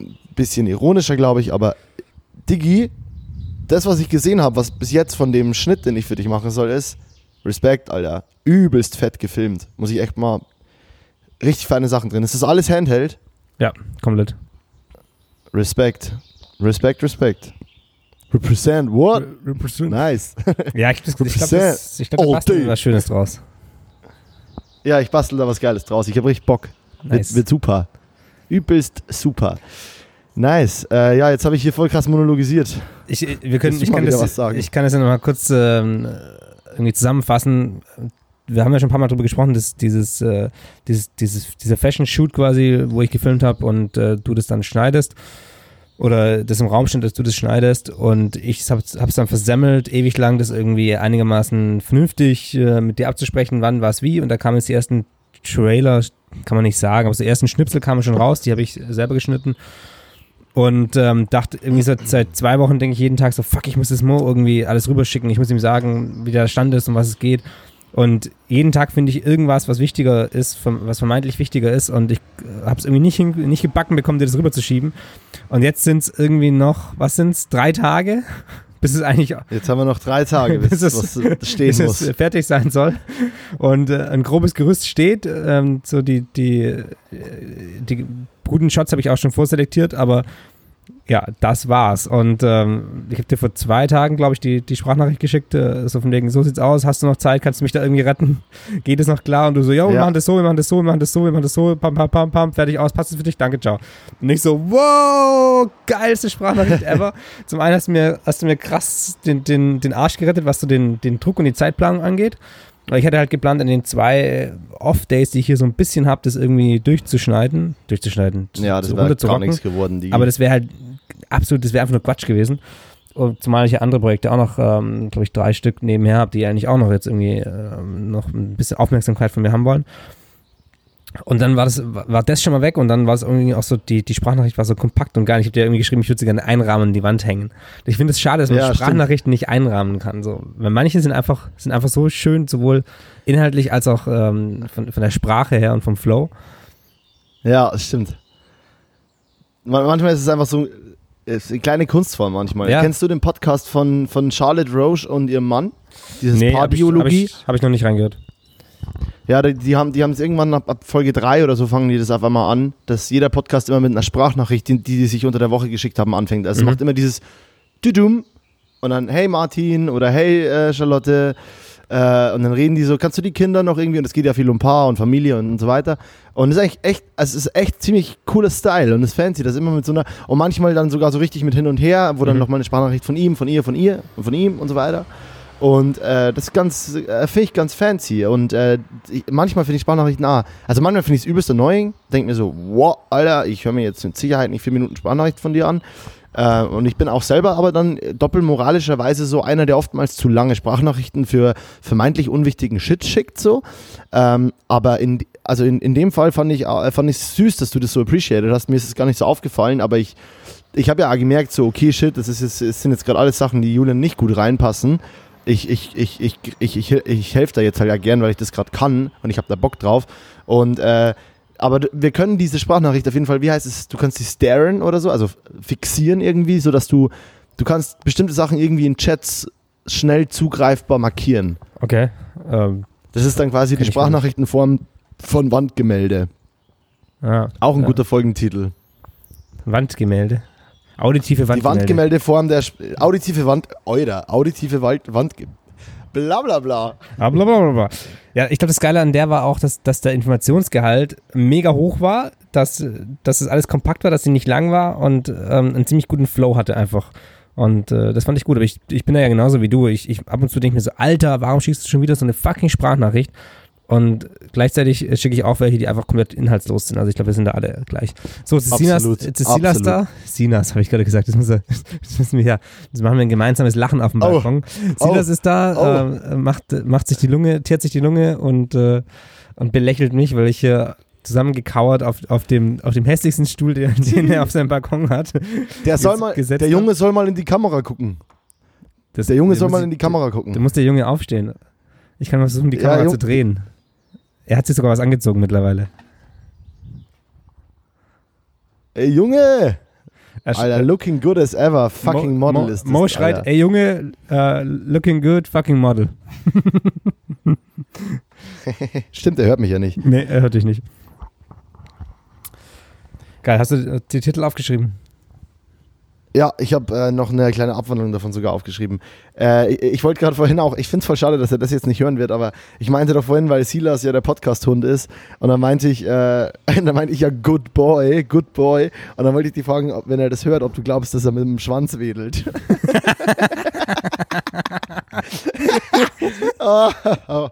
ein bisschen ironischer, glaube ich, aber Diggi, das, was ich gesehen habe, was bis jetzt von dem Schnitt, den ich für dich machen soll, ist Respekt, Alter. Übelst fett gefilmt. Muss ich echt mal richtig feine Sachen drin. Es ist alles Handheld. Ja, komplett. Respekt. Respekt, Respekt. Represent, what? Nice. <laughs> Ja, ich, ich glaube, Represent. das, ich glaub, da basteln was Schönes draus. Ja, ich bastel da was Geiles draus. Ich habe richtig Bock. Nice. Wird, wird super. Übelst super. Nice. Äh, ja, jetzt habe ich hier voll krass monologisiert. Ich, wir können, ich, mal kann das, was sagen? ich kann das ja nochmal kurz ähm, irgendwie zusammenfassen. Wir haben ja schon ein paar Mal darüber gesprochen, dass dieses, äh, dieses, dieses, dieser Fashion-Shoot quasi, wo ich gefilmt habe und äh, du das dann schneidest. Oder das im Raum steht, dass du das schneidest und ich habe es dann versemmelt, ewig lang das irgendwie einigermaßen vernünftig äh, mit dir abzusprechen, wann, was, wie. Und da kamen jetzt die ersten Trailer, kann man nicht sagen, aber die ersten Schnipsel kamen schon raus, die habe ich selber geschnitten. Und ähm, dachte irgendwie seit, seit zwei Wochen denke ich jeden Tag so, fuck, ich muss das Mo irgendwie alles rüberschicken. Ich muss ihm sagen, wie der Stand ist und was es geht. Und jeden Tag finde ich irgendwas, was wichtiger ist, was vermeintlich wichtiger ist. Und ich habe es irgendwie nicht, nicht gebacken bekommen, dir das rüberzuschieben. Und jetzt sind es irgendwie noch, was sind es, drei Tage? <laughs> Bis es eigentlich <laughs> Jetzt haben wir noch drei Tage, <laughs> bis, Bis es- stehen bis muss. es fertig sein soll. Und äh, ein grobes Gerüst steht. Ähm, so die, die, äh, die guten Shots habe ich auch schon vorselektiert, aber ja, das war's. Und ähm, ich habe dir vor zwei Tagen, glaube ich, die, die Sprachnachricht geschickt, äh, so von wegen, so sieht's aus, hast du noch Zeit, kannst du mich da irgendwie retten? <laughs> Geht es noch klar? Und du so, ja, wir machen das so, wir machen das so, wir machen das so, wir machen das so, pam, pam, pam, pam, fertig aus, passt es für dich, danke, ciao. Und ich so, wow, geilste Sprachnachricht <laughs> ever. Zum einen hast du mir, hast du mir krass den, den, den Arsch gerettet, was so den, den Druck und die Zeitplanung angeht. Weil ich hatte halt geplant, an den zwei Off-Days, die ich hier so ein bisschen habe, das irgendwie durchzuschneiden. Durchzuschneiden. Ja, das wäre gar nichts geworden. Die, Aber das wäre halt absolut, das wäre einfach nur Quatsch gewesen. Und zumal ich ja andere Projekte auch noch, ähm, glaube ich, drei Stück nebenher habe, die eigentlich auch noch jetzt irgendwie ähm, noch ein bisschen Aufmerksamkeit von mir haben wollen. Und dann war das, war das schon mal weg und dann war es irgendwie auch so, die, die Sprachnachricht war so kompakt und geil. Ich habe dir irgendwie geschrieben, ich würde sie gerne einrahmen an die Wand hängen. Ich finde es schade, dass man Ja, stimmt. Sprachnachrichten nicht einrahmen kann. So. Weil manche sind einfach, sind einfach so schön, sowohl inhaltlich als auch ähm, von, von der Sprache her und vom Flow. ja, das stimmt. Man, manchmal ist es einfach so ist eine kleine Kunstform manchmal. Ja. Kennst du den Podcast von, von Charlotte Roche und ihrem Mann? Dieses hab Paarbiologie? ich, hab ich noch nicht reingehört. Ja, die, die haben es irgendwann ab, ab Folge 3 oder so fangen die das auf einmal an, dass jeder Podcast immer mit einer Sprachnachricht, die, die die sich unter der Woche geschickt haben, anfängt. Also es Mhm. macht immer dieses Düdum und dann hey Martin oder hey äh, Charlotte äh, und dann reden die so, kannst du die Kinder noch irgendwie und es geht ja viel um Paar und Familie und, so weiter und es ist eigentlich echt, also es ist echt ziemlich cooler Style und es ist fancy, das immer mit so einer und manchmal dann sogar so richtig mit hin und her, wo dann Mhm. nochmal eine Sprachnachricht von ihm, von ihr, von ihr und von ihm und so weiter. Und äh, das ist ganz, äh, finde ich ganz fancy. Und äh, ich, manchmal finde ich Sprachnachrichten, ah, also manchmal finde ich es übelst annoying. Denke mir so, wow, Alter, ich höre mir jetzt mit Sicherheit nicht vier Minuten Sprachnachricht von dir an. Äh, und ich bin auch selber aber dann doppelmoralischerweise so einer, der oftmals zu lange Sprachnachrichten für vermeintlich unwichtigen Shit schickt, so. Ähm, aber in, also in, in dem Fall fand ich, äh, fand ich süß, dass du das so appreciated hast. Mir ist es gar nicht so aufgefallen, aber ich, ich habe ja auch gemerkt, so, okay, shit, das, ist jetzt, das sind jetzt gerade alles Sachen, die Julian nicht gut reinpassen. Ich, ich, ich, ich, ich, ich, ich helfe da jetzt halt ja gern, weil ich das gerade kann und ich habe da Bock drauf. Und äh, aber wir können diese Sprachnachricht auf jeden Fall, wie heißt es, du kannst sie staren oder so, also fixieren irgendwie, sodass du, du kannst bestimmte Sachen irgendwie in Chats schnell zugreifbar markieren. Okay. Ähm, Das ist dann quasi die. Sprachnachrichtenform von Wandgemälde. ja. Auch ein Ja. guter Folgentitel. Wandgemälde. Auditive Die Wandgemälde. Wandgemäldeform der auditive Wand, Euder, auditive Wald, Wand, bla bla bla. Ah, bla, bla, bla, bla. Ja, ich glaube, das Geile an der war auch, dass, dass der Informationsgehalt mega hoch war, dass, dass es alles kompakt war, dass sie nicht lang war und ähm, einen ziemlich guten Flow hatte einfach. Und äh, das fand ich gut. Aber ich, ich bin da ja genauso wie du. Ich, ich ab und zu denke mir so, Alter, warum schickst du schon wieder so eine fucking Sprachnachricht? Und gleichzeitig schicke ich auch welche, die einfach komplett inhaltslos sind. Also ich glaube, wir sind da alle gleich. So, Sinas, Silas absolut. da. Sinas, habe ich gerade gesagt. Das, muss <laughs> das müssen wir ja. Jetzt machen wir ein gemeinsames Lachen auf dem Oh. Balkon. Silas Oh. ist da, Oh. äh, macht, macht sich die Lunge, teert sich die Lunge und, äh, und belächelt mich, weil ich hier zusammengekauert auf, auf, dem, auf dem hässlichsten Stuhl, den, <laughs> den er auf seinem Balkon hat. Der, soll mal, der hat. Junge soll mal in die Kamera gucken. Das, Der Junge soll mal in die Kamera Da gucken. muss der Junge aufstehen. Ich kann mal versuchen, die Ja, Kamera Jung- zu drehen. Er hat sich sogar was angezogen mittlerweile. Ey, Junge! Er Alter, looking good as ever. Fucking Mo, Model Mo, ist das. Mo schreit, Alter. ey Junge, äh, looking good, fucking Model. <laughs> Stimmt, er hört mich ja nicht. Nee, er hört dich nicht. Geil, hast du die Titel aufgeschrieben? Ja, ich habe äh, noch eine kleine Abwandlung davon sogar aufgeschrieben. Äh, ich ich wollte gerade vorhin auch, ich finde es voll schade, dass er das jetzt nicht hören wird, aber ich meinte doch vorhin, weil Silas ja der Podcast-Hund ist, und dann meinte ich, äh, <laughs> dann meinte ich ja Good Boy, Good Boy, und dann wollte ich dich fragen, ob, wenn er das hört, ob du glaubst, dass er mit dem Schwanz wedelt. <laughs> <laughs> oh, oh,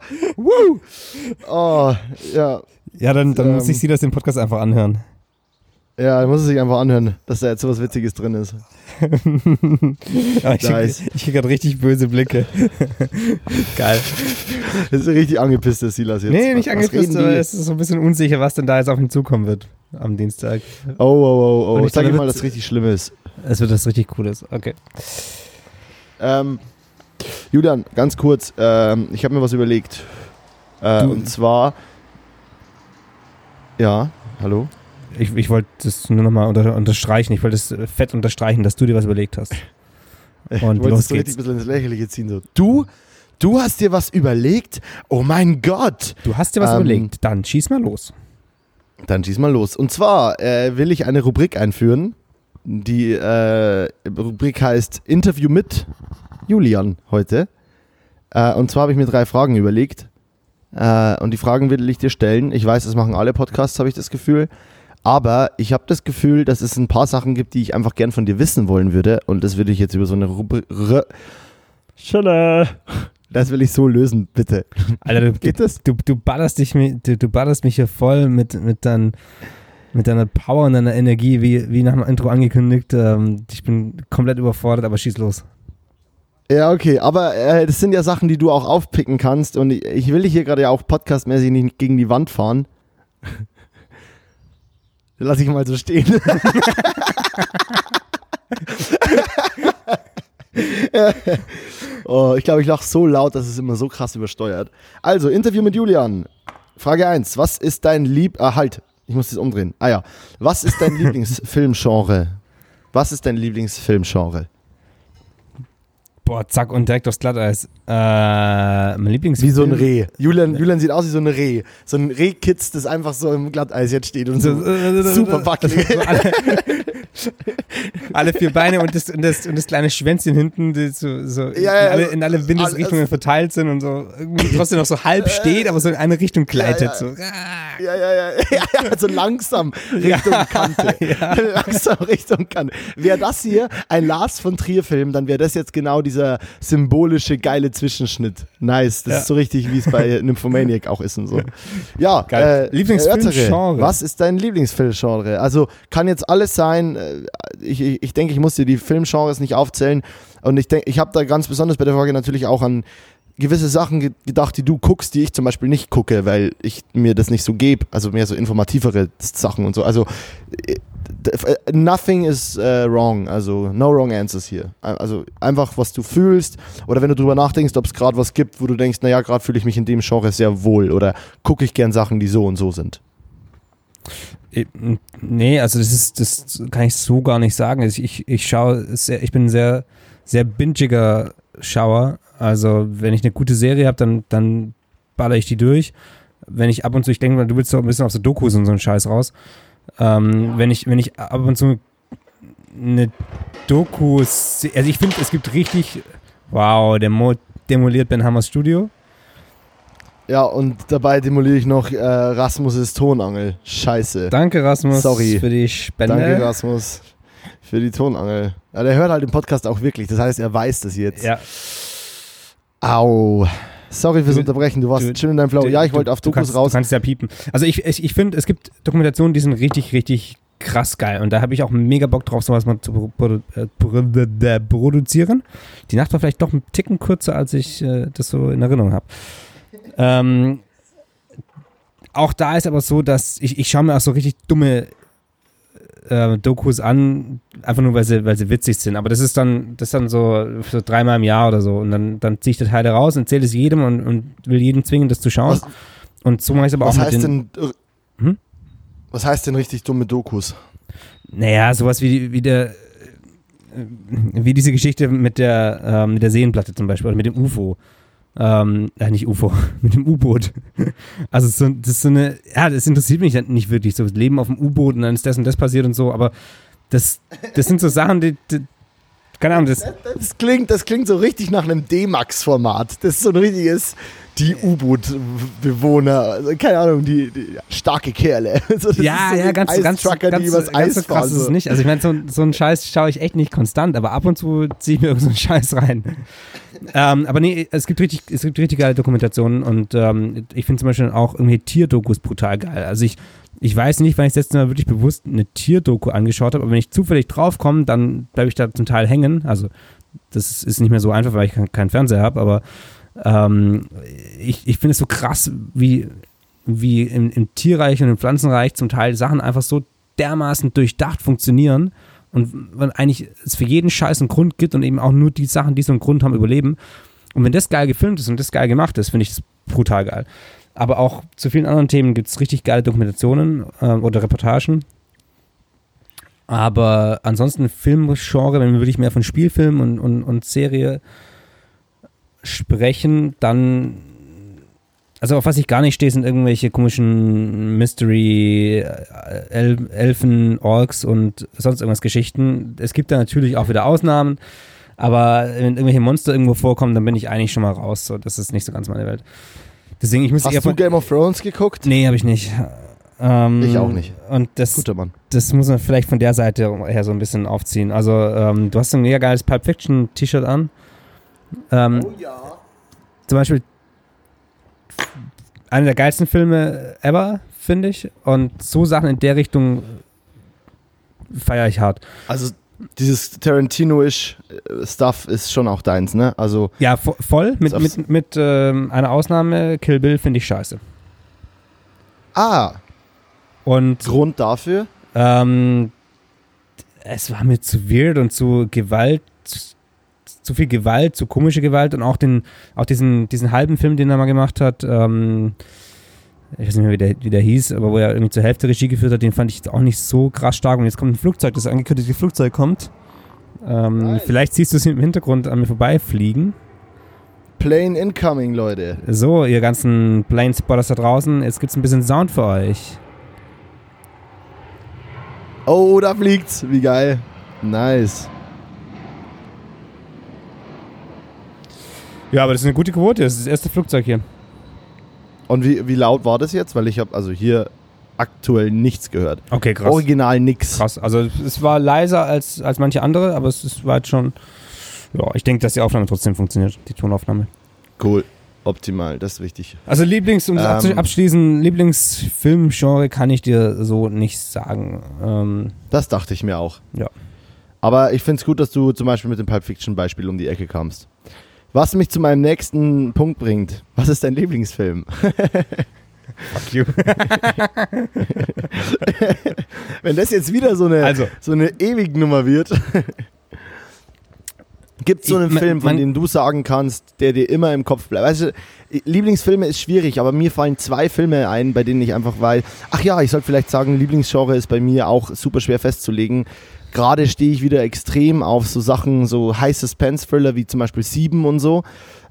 oh, ja, Ja, dann, dann muss Ähm. ich sie das im Podcast einfach anhören. Ja, da muss es sich einfach anhören, dass da jetzt sowas Witziges drin ist. <laughs> Ja, ich Nice. krieg, ich krieg gerade richtig böse Blicke. <laughs> Geil. Das ist richtig angepisst, der Silas jetzt. Nee, nicht Was angepisst, aber es ist so ein bisschen unsicher, was denn da jetzt auf ihn zukommen wird am Dienstag. Oh, oh, oh, Und oh. ich Sag glaube, ihm mal, dass richtig schlimm ist. Es wird das richtig Cooles. Okay. Ähm, Julian, ganz kurz, ähm, ich habe mir was überlegt. Äh, und zwar. Ja, hallo? Ich, ich wollte das nur nochmal unter, unterstreichen. Ich wollte äh, fett unterstreichen, dass du dir was überlegt hast. <laughs> Und du los so geht's. ein bisschen ins Lächerliche ziehen. So. Du? Du hast dir was überlegt? Oh mein Gott! Du hast dir was Ähm, überlegt. Dann schieß mal los. Dann schieß mal los. Und zwar äh, will ich eine Rubrik einführen. Die äh, Rubrik heißt Interview mit Julian heute. Äh, und zwar habe ich mir drei Fragen überlegt. Äh, und die Fragen will ich dir stellen. Ich weiß, das machen alle Podcasts, habe ich das Gefühl. Aber ich habe das Gefühl, dass es ein paar Sachen gibt, die ich einfach gern von dir wissen wollen würde. Und das würde ich jetzt über so eine Rubrik. Schöne. Das will ich so lösen, bitte. Alter, du, Geht das? du, du, ballerst dich, du, du ballerst mich hier voll mit, mit, dein, mit deiner Power und deiner Energie, wie, wie nach dem Intro angekündigt. Ähm, ich bin komplett überfordert, aber schieß los. Ja, okay, aber äh, das sind ja Sachen, die du auch aufpicken kannst und ich, ich will dich hier gerade ja auch podcastmäßig nicht gegen die Wand fahren. Lass ich mal so stehen. <laughs> oh, ich glaube, ich lache so laut, dass es immer so krass übersteuert. Also, Interview mit Julian. Frage 1. Was ist dein Lieb... Ah, halt. Ich muss das umdrehen. Ah ja. Was ist dein <laughs> Lieblingsfilmgenre? Was ist dein Lieblingsfilmgenre? Boah, zack, und direkt aufs Glatteis. Äh, mein Lieblingsfilm. Wie so ein Reh. Julian, Julian sieht aus wie so ein Reh. So ein Rehkitz, das einfach so im Glatteis jetzt steht und so. super wackelig. Alle, alle vier Beine und das, und, das, und das kleine Schwänzchen hinten, die so, so in, ja, alle, in alle Windesrichtungen alles- verteilt sind und so irgendwie trotzdem noch so halb <laughs> steht, aber so in eine Richtung gleitet. ja. So. Ja, ja, ja, <laughs> ja, ja, so langsam Richtung Kante. <laughs> Langsam Richtung Kante. Wäre das hier ein Lars von Trier-Film, dann wäre das jetzt genau dieser symbolische, geile Zwischenschnitt. Nice. Das Ja. ist so richtig, wie es bei <laughs> Nymphomaniac auch ist und so. Ja, Geil. äh, Lieblingsfilmgenre. Was ist dein Lieblingsfilmgenre? Also kann jetzt alles sein. äh, Ich, ich, ich denke, ich muss dir die Filmgenres nicht aufzählen. Und ich denke, ich habe da ganz besonders bei der Frage natürlich auch an gewisse Sachen ge gedacht, die du guckst, die ich zum Beispiel nicht gucke, weil ich mir das nicht so gebe. Also mehr so informativere Sachen und so. Also äh, nothing is äh, wrong. Also no wrong answers hier. Also einfach, was du fühlst oder wenn du drüber nachdenkst, ob es gerade was gibt, wo du denkst, naja, gerade fühle ich mich in dem Genre sehr wohl oder gucke ich gern Sachen, die so und so sind. Ich- Nee, also das ist, das kann ich so gar nicht sagen. Also Ich, ich schaue, sehr, ich bin ein sehr, sehr bingiger Schauer. Also wenn ich eine gute Serie habe, dann, dann baller ich die durch. Wenn ich ab und zu, ich denke du willst doch ein bisschen auf so Dokus und so einen Scheiß raus. Ähm, wenn ich, wenn ich ab und zu eine Doku, also ich finde, es gibt richtig, wow, der Mo demoliert Ben Hammers Studio. Ja, und dabei demoliere ich noch äh, Rasmus' Tonangel. Scheiße. Danke, Rasmus, Sorry. für die Spende. Danke, Rasmus, für die Tonangel. Ja, der hört halt den Podcast auch wirklich. Das heißt, er weiß das jetzt. Ja, Au. Sorry fürs Du- Unterbrechen, du warst du- schön in deinem Flow. Du- Ja, ich wollte auf Dokus kannst, raus. Du kannst ja piepen. Also ich, ich, ich finde, es gibt Dokumentationen, die sind richtig, richtig krass geil. Und da habe ich auch mega Bock drauf, sowas mal zu produ äh, produzieren. Die Nacht war vielleicht doch ein Ticken kürzer, als ich äh, das so in Erinnerung habe. Ähm, auch da ist aber so, dass ich, ich schaue mir auch so richtig dumme äh, Dokus an, einfach nur, weil sie, weil sie witzig sind. Aber das ist dann, das ist dann so, so dreimal im Jahr oder so. Und dann, dann ziehe ich das Teil raus und erzähle es jedem und, und will jeden zwingen, das zu schauen. Was, Und so mache ich es aber auch mit heißt den. denn. äh, Hm? Was heißt denn richtig dumme Dokus? Naja, sowas wie, wie der. äh, Wie diese Geschichte mit der, ähm, mit der Seenplatte zum Beispiel oder mit dem UFO. Ähm, äh, nicht UFO, <laughs> mit dem U-Boot. Also so, das ist so eine, ja, das interessiert mich nicht wirklich. So das Leben auf dem U-Boot und dann ist das und das passiert und so, aber das, das sind so Sachen, die, die keine Ahnung, das, Das klingt, das klingt so richtig nach einem D-Max-Format. Das ist so ein richtiges, die U-Boot-Bewohner, also keine Ahnung, die, die starke Kerle. <laughs> So, das ja, so ja, ganz, ganz, ganz, die übers ganz Eis so krass ist es nicht. Also ich meine, so, so einen Scheiß schaue ich echt nicht konstant, aber ab und zu ziehe ich mir irgend so einen Scheiß rein. ähm, aber nee, es gibt richtig, es gibt richtig geile Dokumentationen und ähm, ich finde zum Beispiel auch irgendwie Tierdokus brutal geil. Also ich, ich weiß nicht, wann ich das letzte Mal wirklich bewusst eine Tierdoku angeschaut habe, aber wenn ich zufällig draufkomme, dann bleibe ich da zum Teil hängen. Also das ist nicht mehr so einfach, weil ich keinen Fernseher habe, aber ähm, ich, ich finde es so krass, wie, wie im, im Tierreich und im Pflanzenreich zum Teil Sachen einfach so dermaßen durchdacht funktionieren und man eigentlich es für jeden Scheiß einen Grund gibt und eben auch nur die Sachen, die so einen Grund haben, überleben. Und wenn das geil gefilmt ist und das geil gemacht ist, finde ich das brutal geil. Aber auch zu vielen anderen Themen gibt es richtig geile Dokumentationen ähm, oder Reportagen. Aber ansonsten Filmgenre, wenn wir wirklich mehr von Spielfilm und, und, und Serie sprechen, dann also auf was ich gar nicht stehe, sind irgendwelche komischen Mystery, äh, El Elfen, Orks und sonst irgendwas Geschichten. Es gibt da natürlich auch wieder Ausnahmen, aber wenn irgendwelche Monster irgendwo vorkommen, dann bin ich eigentlich schon mal raus. So, das ist nicht so ganz meine Welt. Deswegen, ich muss eher Hast du. Game of Thrones geguckt? Nee, habe ich nicht. Ähm, Ich auch nicht. Und das, Guter Mann. das muss man vielleicht von der Seite her so ein bisschen aufziehen. Also, ähm, du hast ein mega geiles Pulp Fiction T-Shirt an. Ähm, ja. zum Beispiel einer der geilsten Filme ever, finde ich. Und so Sachen in der Richtung feiere ich hart. Also dieses Tarantino-ish äh, Stuff ist schon auch deins, ne? Also Ja, vo voll. Mit, aufs- mit, mit ähm, einer Ausnahme, Kill Bill finde ich scheiße. ah, Und Grund dafür? ähm, es war mir zu weird und zu Gewalt, zu, viel Gewalt, zu komische Gewalt und auch den, auch diesen, diesen halben Film, den er mal gemacht hat, ähm, ich weiß nicht mehr, wie der, wie der hieß, aber wo er irgendwie zur Hälfte Regie geführt hat, den fand ich jetzt auch nicht so krass stark. Und jetzt kommt ein Flugzeug, das angekündigte Flugzeug kommt. Ähm. Vielleicht siehst du es im Hintergrund an mir vorbeifliegen. Plane incoming, Leute. So, ihr ganzen Plane-Spotters da draußen, jetzt gibt's ein bisschen Sound für euch. Oh, da fliegt's. Wie geil. Nice. Ja, aber das ist eine gute Quote, das ist das erste Flugzeug hier. Und wie, wie laut war das jetzt? Weil ich habe also hier aktuell nichts gehört. Okay, krass. Original nix. Krass. Also es war leiser als, als manche andere, aber es, es war jetzt schon. Ja, ich denke, dass die Aufnahme trotzdem funktioniert, die Tonaufnahme. Cool. Optimal, das ist wichtig. Also Lieblings, um das Ähm. abzuschließen, Lieblingsfilmgenre kann ich dir so nicht sagen. Ähm, Das dachte ich mir auch. Ja. Aber ich finde es gut, dass du zum Beispiel mit dem Pulp Fiction Beispiel um die Ecke kamst. Was mich zu meinem nächsten Punkt bringt. Was ist dein Lieblingsfilm? fuck you. <laughs> Wenn das jetzt wieder so eine, Also. so eine ewig Nummer wird. Gibt es so Ich- einen man- Film, von dem du sagen kannst, der dir immer im Kopf bleibt? Weißt du, Lieblingsfilme ist schwierig, aber mir fallen zwei Filme ein, bei denen ich einfach weiß, ach ja, ich sollte vielleicht sagen, Lieblingsgenre ist bei mir auch super schwer festzulegen. Gerade stehe ich wieder extrem auf so Sachen, so High Suspense Thriller wie zum Beispiel Sieben und so.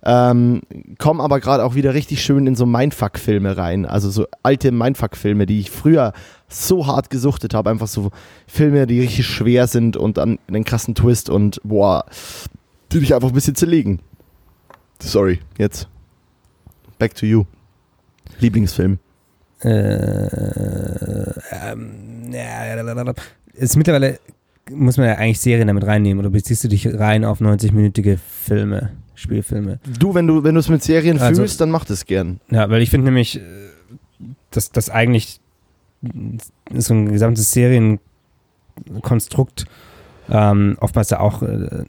Ähm, komme aber gerade auch wieder richtig schön in so Mindfuck-Filme rein. Also so alte Mindfuck-Filme, die ich früher so hart gesuchtet habe. Einfach so Filme, die richtig schwer sind und dann einen krassen Twist und boah, die dich einfach ein bisschen zerlegen. Sorry, jetzt. Back to you. Lieblingsfilm. äh, ähm, ja, ist mittlerweile muss man ja eigentlich Serien damit reinnehmen oder beziehst du dich rein auf 90-minütige Filme, Spielfilme? Du, wenn du wenn du es mit Serien Also- fühlst, dann mach das gern. Ja, weil ich finde nämlich, äh, dass das eigentlich so ein gesamtes Serienkonstrukt ähm, oftmals ja auch äh,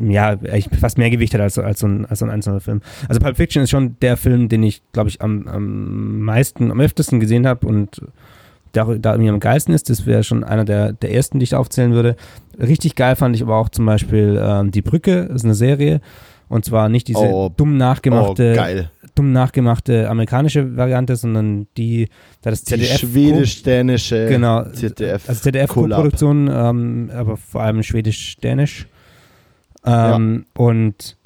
ja, eigentlich fast mehr Gewicht hat als, so- als, so ein, als so ein einzelner Film. Also Pulp Fiction ist schon der Film, den ich, glaube ich, am, am meisten, am öftesten gesehen habe und da, da irgendwie am geilsten ist. Das wäre schon einer der, der ersten, die ich aufzählen würde. Richtig geil fand ich aber auch zum Beispiel ähm, Die Brücke, das ist eine Serie. Und zwar nicht diese Oh, dumm nachgemachte oh, dumm nachgemachte amerikanische Variante, sondern die, da das Die ZDF. schwedisch-dänische genau, ZDF. also ZDF-Produktion, ähm, aber vor allem schwedisch-dänisch. Ähm, Und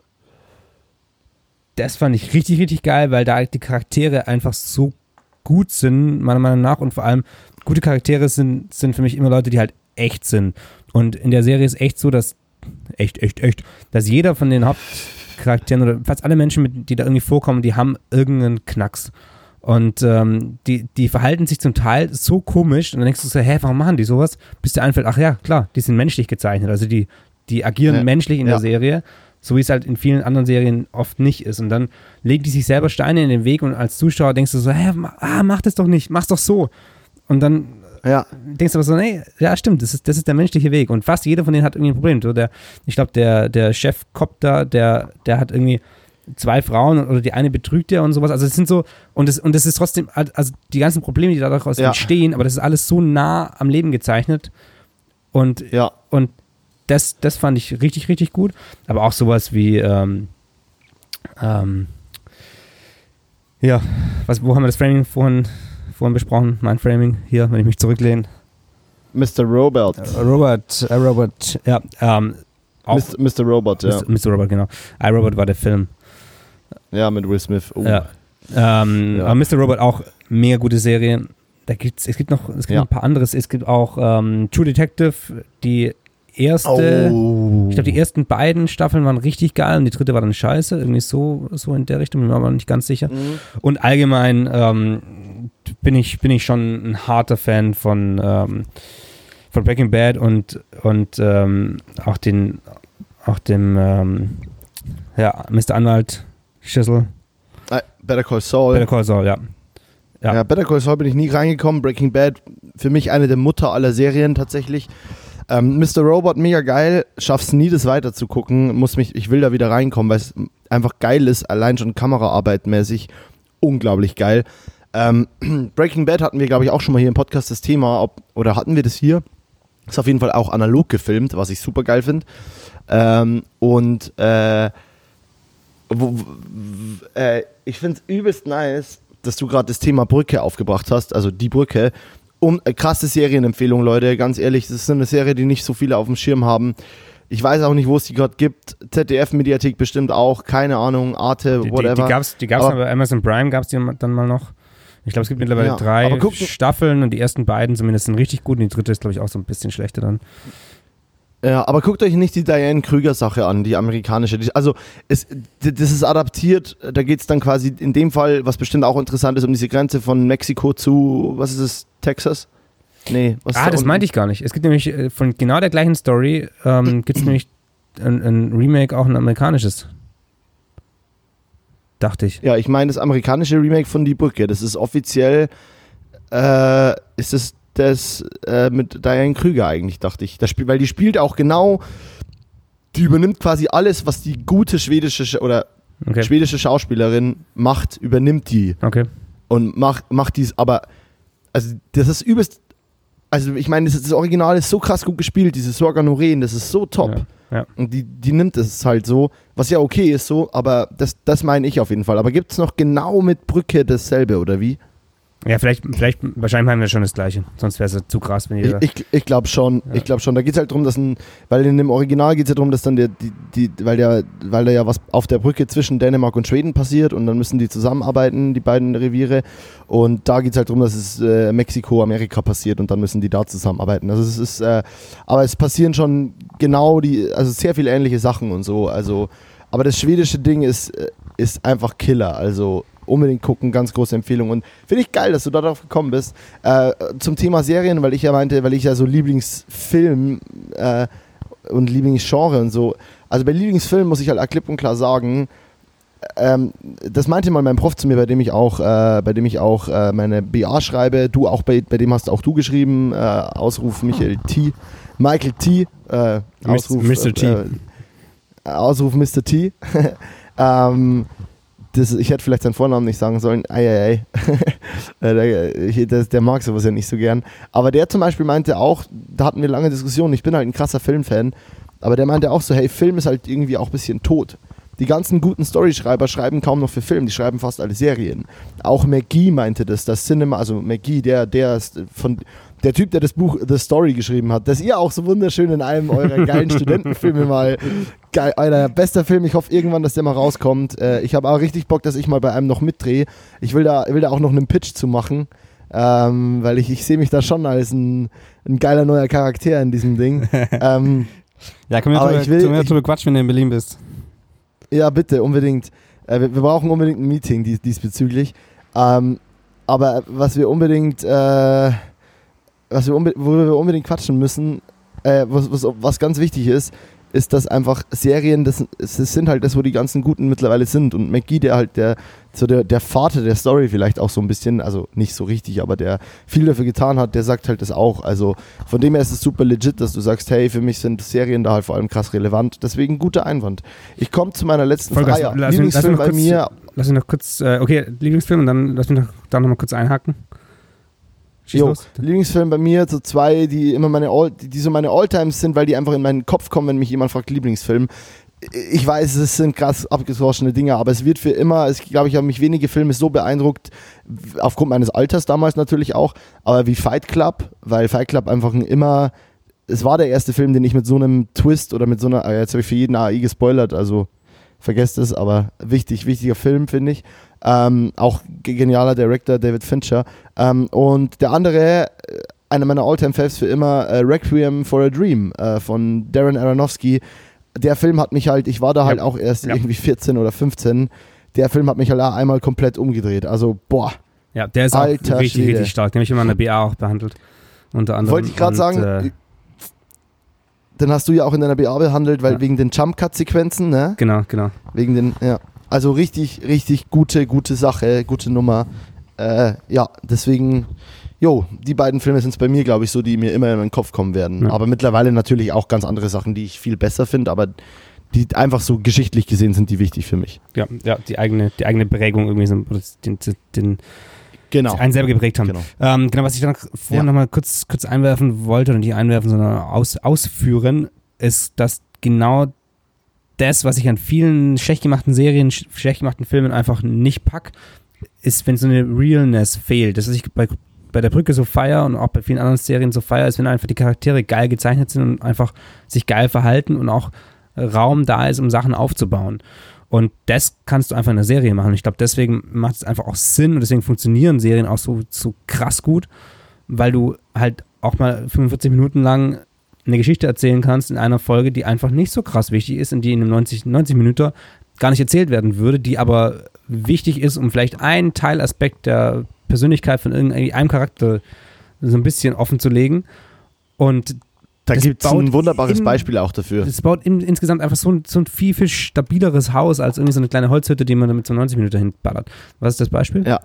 das fand ich richtig, richtig geil, weil da die Charaktere einfach so gut sind, meiner Meinung nach. Und vor allem, gute Charaktere sind, sind für mich immer Leute, die halt echt sind. Und in der Serie ist echt so, dass, echt, echt, echt, dass jeder von den Hauptcharakteren oder fast alle Menschen, mit, die da irgendwie vorkommen, die haben irgendeinen Knacks. Und ähm, die, die verhalten sich zum Teil so komisch und dann denkst du so, hä, warum machen die sowas? Bis dir einfällt, ach ja, klar, die sind menschlich gezeichnet. Also die, die agieren Ja. menschlich in Ja. der Serie, so wie es halt in vielen anderen Serien oft nicht ist. Und dann legen die sich selber Steine in den Weg und als Zuschauer denkst du so, hä, ah, mach das doch nicht, mach's doch so. Und dann Ja, denkst du aber so, nee, ja, stimmt, das ist, das ist der menschliche Weg. Und fast jeder von denen hat irgendwie ein Problem. So der, ich glaube, der, der Chef Cop da, der, der hat irgendwie zwei Frauen oder die eine betrügt er und sowas. Also es sind so, und es, und es ist trotzdem, also die ganzen Probleme, die daraus Ja. entstehen, aber das ist alles so nah am Leben gezeichnet. Und, ja. und das, das fand ich richtig, richtig gut. Aber auch sowas wie, ähm, ähm, ja, was, wo haben wir das Framing vorhin, vorhin besprochen? Mein Framing hier, wenn ich mich zurücklehne. Mr. Robot. Robert, äh, Robert, ja, ähm, auch Mr. Mr. Robot, ja. Mr. Robert, genau. iRobot war der Film. Ja, mit Will Smith. Oh. Ja. Ähm, Ja. Aber Mr. Robot auch mega gute Serie. Da gibt's, es gibt noch, es gibt Ja. ein paar anderes. Es gibt auch ähm, True Detective, die erste. Oh. Ich glaube, die ersten beiden Staffeln waren richtig geil und die dritte war dann scheiße. Irgendwie so, so in der Richtung, bin mir aber nicht ganz sicher. Mhm. Und allgemein ähm, bin, ich, bin ich schon ein harter Fan von, ähm, von Breaking Bad und, und ähm, auch, den, auch dem ähm, ja, Mr. Anwalt Schüssel. Ah, Better Call Saul. Better Call Saul, ja. ja. ja. Better Call Saul bin ich nie reingekommen. Breaking Bad, für mich eine der Mutter aller Serien tatsächlich. Ähm, Mr. Robot, mega geil. Schaff's nie, das weiter zu gucken. Muss mich, ich will da wieder reinkommen, weil es einfach geil ist. Allein schon Kameraarbeit mäßig. Unglaublich geil. Ähm, <clears throat> Breaking Bad hatten wir, glaube ich, auch schon mal hier im Podcast das Thema. Ob, oder hatten wir das hier? Ist auf jeden Fall auch analog gefilmt, was ich super geil finde. Ähm, und äh, äh, ich finde es übelst nice, dass du gerade das Thema Brücke aufgebracht hast, also die Brücke. Um, äh, krasse Serienempfehlung, Leute, ganz ehrlich, das ist eine Serie, die nicht so viele auf dem Schirm haben. Ich weiß auch nicht, wo es die gerade gibt. ZDF-Mediathek bestimmt auch, keine Ahnung, Arte, Die, die, whatever. die gab es die gab's Aber- bei Amazon Prime, gab es die dann mal noch. Ich glaube, es gibt mittlerweile Ja, drei Staffeln und die ersten beiden zumindest sind richtig gut und die dritte ist, glaube ich, auch so ein bisschen schlechter dann. Ja, aber guckt euch nicht die Diane Krüger-Sache an, die amerikanische. Also, es, das ist adaptiert. Da geht es dann quasi in dem Fall, was bestimmt auch interessant ist, um diese Grenze von Mexiko zu, was ist es, Texas? Nee, was Ah, das meinte ich gar nicht. Es gibt nämlich äh, von genau der gleichen Story, ähm, <clears throat> gibt es nämlich ein, ein Remake, auch ein amerikanisches. Dachte ich. Ja, ich meine das amerikanische Remake von Die Brücke. Das ist offiziell, äh, ist es das äh, mit Diane Krüger eigentlich, dachte ich. Das Spiel, weil die spielt auch genau, die übernimmt quasi alles, was die gute schwedische Sch- oder Okay. schwedische Schauspielerin macht, übernimmt die. Okay. und macht, macht dies, aber also das ist übelst, also ich meine, das, das Original ist so krass gut gespielt, diese Sorga Noren, das ist so top. Ja, ja. Und die, die nimmt es halt so, was ja okay ist so, aber das, das meine ich auf jeden Fall. Aber gibt es noch genau mit Brücke dasselbe, oder wie? Ja, vielleicht, vielleicht, wahrscheinlich meinen wir schon das Gleiche. Sonst wäre es ja zu krass, wenn Ich, jeder. ich, ich glaube schon, Ja. ich glaube schon. Da geht es halt darum, dass ein, weil in dem Original geht es ja darum, dass dann der, die, die, weil der, weil da ja was auf der Brücke zwischen Dänemark und Schweden passiert und dann müssen die zusammenarbeiten, die beiden Reviere. Und da geht es halt darum, dass es äh, Mexiko, Amerika passiert und dann müssen die da zusammenarbeiten. Also es ist, äh, aber es passieren schon genau die, also sehr viele ähnliche Sachen und so. Also, aber das schwedische Ding ist, äh, ist einfach Killer. Also unbedingt gucken, ganz große Empfehlung. Und finde ich geil, dass du darauf gekommen bist. Äh, zum Thema Serien, weil ich ja meinte, weil ich ja so Lieblingsfilm äh, und Lieblingsgenre und so. Also bei Lieblingsfilm muss ich halt klipp und klar sagen, ähm, das meinte mal mein Prof zu mir, bei dem ich auch, äh, bei dem ich auch äh, meine BA schreibe. Du auch bei, bei dem hast auch du geschrieben. Äh, Ausruf Michael T. Michael T. Äh, Ausruf Mr. T. Äh, Ausruf Mr. T. <laughs> ähm, das, ich hätte vielleicht seinen Vornamen nicht sagen sollen. Eieiei. <laughs> der, der, der mag sowas ja nicht so gern. Aber der zum Beispiel meinte auch, da hatten wir lange Diskussionen. Ich bin halt ein krasser Filmfan. Aber der meinte auch so: hey, Film ist halt irgendwie auch ein bisschen tot. Die ganzen guten Storyschreiber schreiben kaum noch für Film, die schreiben fast alle Serien. Auch McGee meinte das, das Cinema, also McGee, der, der ist von der Typ, der das Buch The Story geschrieben hat, das ihr auch so wunderschön in einem eurer geilen <laughs> Studentenfilme mal, geil, einer bester Film, ich hoffe irgendwann, dass der mal rauskommt. Äh, ich habe auch richtig Bock, dass ich mal bei einem noch mitdrehe. Ich will da, will da auch noch einen Pitch zu machen, ähm, weil ich, ich sehe mich da schon als ein, ein geiler neuer Charakter in diesem Ding. <laughs> ähm, ja, können wir drüber, will, können wir drüber quatschen, wenn du in Berlin bist. Ja, bitte, unbedingt. Äh, wir, wir, brauchen unbedingt ein Meeting dies, diesbezüglich. Ähm, aber was wir unbedingt, äh, was wir worüber wir unbedingt quatschen müssen, äh, was, was, was ganz wichtig ist, ist, dass einfach Serien, das, das sind halt das, wo die ganzen Guten mittlerweile sind. Und McGee, der halt der, so der, der Vater der Story vielleicht auch so ein bisschen, also nicht so richtig, aber der viel dafür getan hat, der sagt halt das auch. Also von dem her ist es super legit, dass du sagst, hey, für mich sind Serien da halt vor allem krass relevant. Deswegen guter Einwand. Ich komme zu meiner letzten Vollgas, Frage. Lass Lieblingsfilm bei kurz, mir. Lass mich noch kurz, äh, okay, Lieblingsfilm und dann lass mich noch, da nochmal kurz einhaken. Jo, Lieblingsfilm bei mir, so zwei, die immer meine All, die so meine Alltimes sind, weil die einfach in meinen Kopf kommen, wenn mich jemand fragt, Lieblingsfilm. Ich weiß, es sind krass abgeschlossene Dinge, aber es wird für immer, ich glaube, ich habe mich wenige Filme so beeindruckt, aufgrund meines Alters damals natürlich auch, aber wie Fight Club, weil Fight Club einfach ein immer, es war der erste Film, den ich mit so einem Twist oder mit so einer, jetzt habe ich für jeden AI gespoilert, also vergesst es, aber wichtig, wichtiger Film, finde ich. Ähm, auch genialer Director David Fincher. Ähm, und der andere, äh, einer meiner Alltime-Faves für immer, äh, Requiem for a Dream äh, von Darren Aronofsky. Der Film hat mich halt, ich war da halt auch erst ja. irgendwie 14 oder 15. Der Film hat mich halt einmal komplett umgedreht. Also, boah. Ja, der ist Alter auch richtig, Schwede. richtig stark. Den habe ich immer in der BA auch behandelt. Unter anderem. Wollte ich gerade sagen, äh, den hast du ja auch in deiner BA behandelt, weil ja. wegen den Jump-Cut-Sequenzen, ne? Genau, genau. Wegen den, ja. Also richtig, richtig gute, gute Sache, gute Nummer. Äh, ja, deswegen, jo, die beiden Filme sind es bei mir, glaube ich, so, die mir immer in den Kopf kommen werden. Ja. Aber mittlerweile natürlich auch ganz andere Sachen, die ich viel besser finde, aber die einfach so geschichtlich gesehen sind, die wichtig für mich. Ja, ja, die eigene, die eigene Prägung irgendwie so, den, den genau. einen selber geprägt haben. Genau, ähm, genau was ich dann vorhin ja. nochmal kurz, kurz einwerfen wollte, oder nicht einwerfen, sondern aus, ausführen, ist, dass genau das, was ich an vielen schlecht gemachten Serien, schlecht gemachten Filmen einfach nicht pack, ist, wenn so eine Realness fehlt. Das ist ich bei, bei der Brücke so feier und auch bei vielen anderen Serien so feier ist, wenn einfach die Charaktere geil gezeichnet sind und einfach sich geil verhalten und auch Raum da ist, um Sachen aufzubauen. Und das kannst du einfach in einer Serie machen. Ich glaube, deswegen macht es einfach auch Sinn und deswegen funktionieren Serien auch so, so krass gut, weil du halt auch mal 45 Minuten lang eine Geschichte erzählen kannst in einer Folge, die einfach nicht so krass wichtig ist und die in einem 90, 90 Minuten gar nicht erzählt werden würde, die aber wichtig ist, um vielleicht einen Teilaspekt der Persönlichkeit von irgendeinem Charakter so ein bisschen offen zu legen. Und da gibt es ein wunderbares in, Beispiel auch dafür. Es baut in, insgesamt einfach so ein, so ein viel, viel stabileres Haus als irgendwie so eine kleine Holzhütte, die man damit so 90 Minuten hinballert. Was ist das Beispiel? Ja.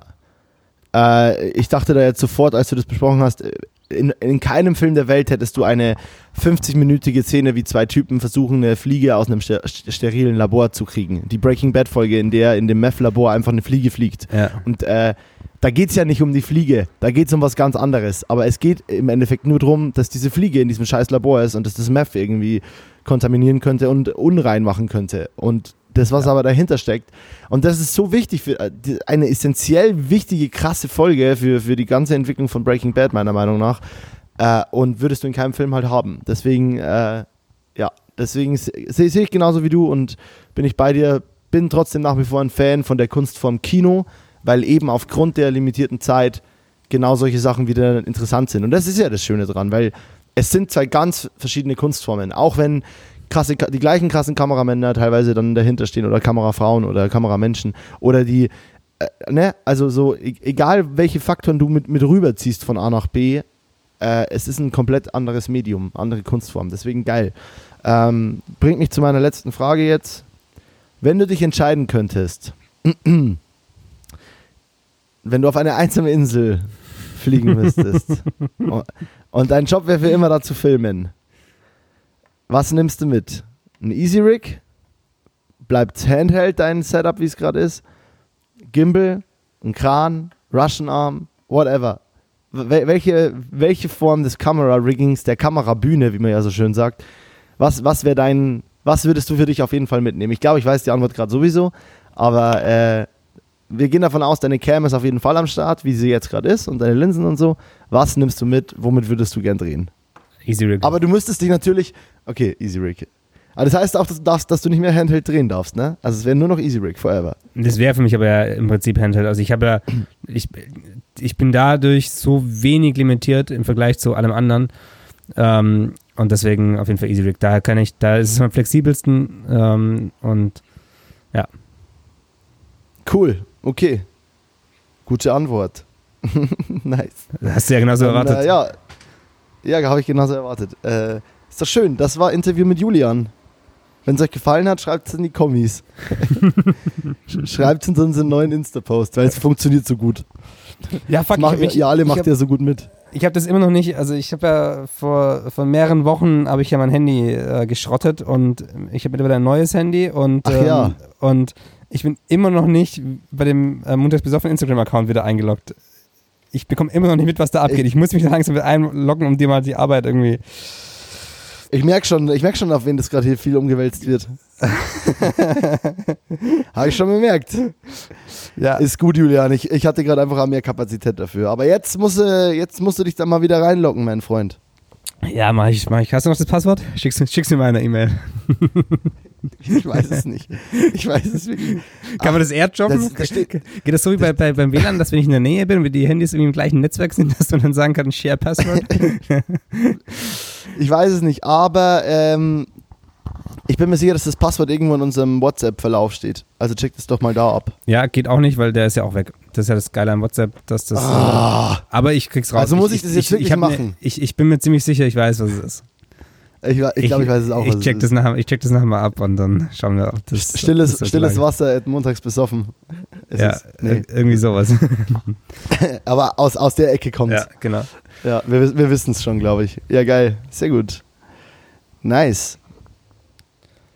Äh, ich dachte da jetzt sofort, als du das besprochen hast, in, in keinem Film der Welt hättest du eine 50-minütige Szene, wie zwei Typen versuchen, eine Fliege aus einem ster sterilen Labor zu kriegen. Die Breaking Bad-Folge, in der in dem Meth-Labor einfach eine Fliege fliegt. Ja. Und äh, da geht es ja nicht um die Fliege, da geht es um was ganz anderes. Aber es geht im Endeffekt nur darum, dass diese Fliege in diesem scheiß Labor ist und dass das Meth irgendwie kontaminieren könnte und unrein machen könnte. Und das, was ja. aber dahinter steckt. Und das ist so wichtig für äh, eine essentiell wichtige, krasse Folge für, für die ganze Entwicklung von Breaking Bad, meiner Meinung nach. Äh, und würdest du in keinem Film halt haben. Deswegen, äh, ja, deswegen sehe seh ich genauso wie du und bin ich bei dir. Bin trotzdem nach wie vor ein Fan von der Kunst vom Kino, weil eben aufgrund der limitierten Zeit genau solche Sachen wieder interessant sind. Und das ist ja das Schöne dran, weil es sind zwei ganz verschiedene Kunstformen. Auch wenn krasse, die gleichen krassen Kameramänner teilweise dann dahinter stehen oder Kamerafrauen oder Kameramenschen oder die äh, ne, also so, e egal welche Faktoren du mit, mit rüberziehst von A nach B, äh, es ist ein komplett anderes Medium, andere Kunstform. Deswegen geil. Ähm, bringt mich zu meiner letzten Frage jetzt. Wenn du dich entscheiden könntest, <clears throat> wenn du auf eine einsame Insel fliegen müsstest <laughs> und, und dein Job wäre für immer da zu filmen, was nimmst du mit? Ein Easy Rig? Bleibt Handheld dein Setup, wie es gerade ist? Gimbal? Ein Kran? Russian Arm? Whatever. Wel welche, welche Form des Kamera-Riggings, der Kamerabühne, wie man ja so schön sagt, was, was wäre dein, was würdest du für dich auf jeden Fall mitnehmen? Ich glaube, ich weiß die Antwort gerade sowieso, aber äh, wir gehen davon aus, deine Cam ist auf jeden Fall am Start, wie sie jetzt gerade ist und deine Linsen und so. Was nimmst du mit? Womit würdest du gern drehen? Easy Rig. Aber du müsstest dich natürlich, okay, Easy Rig. Aber das heißt auch, dass du, darfst, dass du nicht mehr Handheld drehen darfst, ne? Also es wäre nur noch Easy Rig forever. Das wäre für mich aber ja im Prinzip Handheld. Also ich habe ja, ich, ich bin dadurch so wenig limitiert im Vergleich zu allem anderen. Ähm, und deswegen auf jeden Fall Easy Rig. Da kann ich, da ist es am flexibelsten ähm, und ja. Cool, okay. Gute Antwort. <laughs> nice. Das hast du ja genauso Und, erwartet. Äh, ja, ja habe ich genauso erwartet. Äh, ist doch schön. Das war Interview mit Julian. Wenn es euch gefallen hat, schreibt es in die Kommis. <laughs> schreibt es in unseren neuen Insta-Post, weil es funktioniert so gut. Ja, fuck, Das macht, ich, mich- ihr alle macht hab- ja so gut mit. ich habe das immer noch nicht, also ich habe ja vor, vor mehreren Wochen habe ich ja mein Handy äh, geschrottet und ich habe mittlerweile ein neues Handy und, ähm, ja. und ich bin immer noch nicht bei dem äh, montags besoffen Instagram-Account wieder eingeloggt. Ich bekomme immer noch nicht mit, was da abgeht. Ich- Ich, muss mich langsam mit einloggen, um dir mal die Arbeit irgendwie. Ich merke schon, ich merk schon, auf wen das gerade hier viel umgewälzt wird. <laughs> Habe ich schon bemerkt. Ja. Ist gut, Julian. Ich, ich hatte gerade einfach mehr Kapazität dafür. Aber jetzt musst, du, jetzt musst du dich da mal wieder reinlocken, mein Freund. Ja, mach ich, mach ich. Hast du noch das Passwort? Schick's, schick's mir mal eine E-Mail. Ich weiß es nicht. Ich weiß es wirklich. Kann man das airdroppen? das- das Geht das so wie bei, bei, beim WLAN, dass wenn ich in der Nähe bin und wir die Handys irgendwie im gleichen Netzwerk sind, dass du dann sagen kannst, Share Passwort? <laughs> Ich weiß es nicht, aber ähm, ich bin mir sicher, dass das Passwort irgendwo in unserem WhatsApp-Verlauf steht. Also check das doch mal da ab. Ja, geht auch nicht, weil der ist ja auch weg. Das ist ja das Geile an WhatsApp, dass das. Ah, aber ich krieg's raus. Also muss ich das jetzt wirklich hab machen? Ne, ich, ich bin mir ziemlich sicher, ich weiß, was es ist. ich ich glaube, ich weiß es auch. Ich check, es das nachher, ich check das nachher mal ab und dann schauen wir, ob das. Stilles, ob das stilles. Wasser montags besoffen. Es Ja, ist, nee. ir- irgendwie sowas. <laughs> Aber aus, aus der Ecke kommt ja, genau. Ja, wir, wir wissen es schon, glaube ich. Ja, geil. Sehr gut. Nice.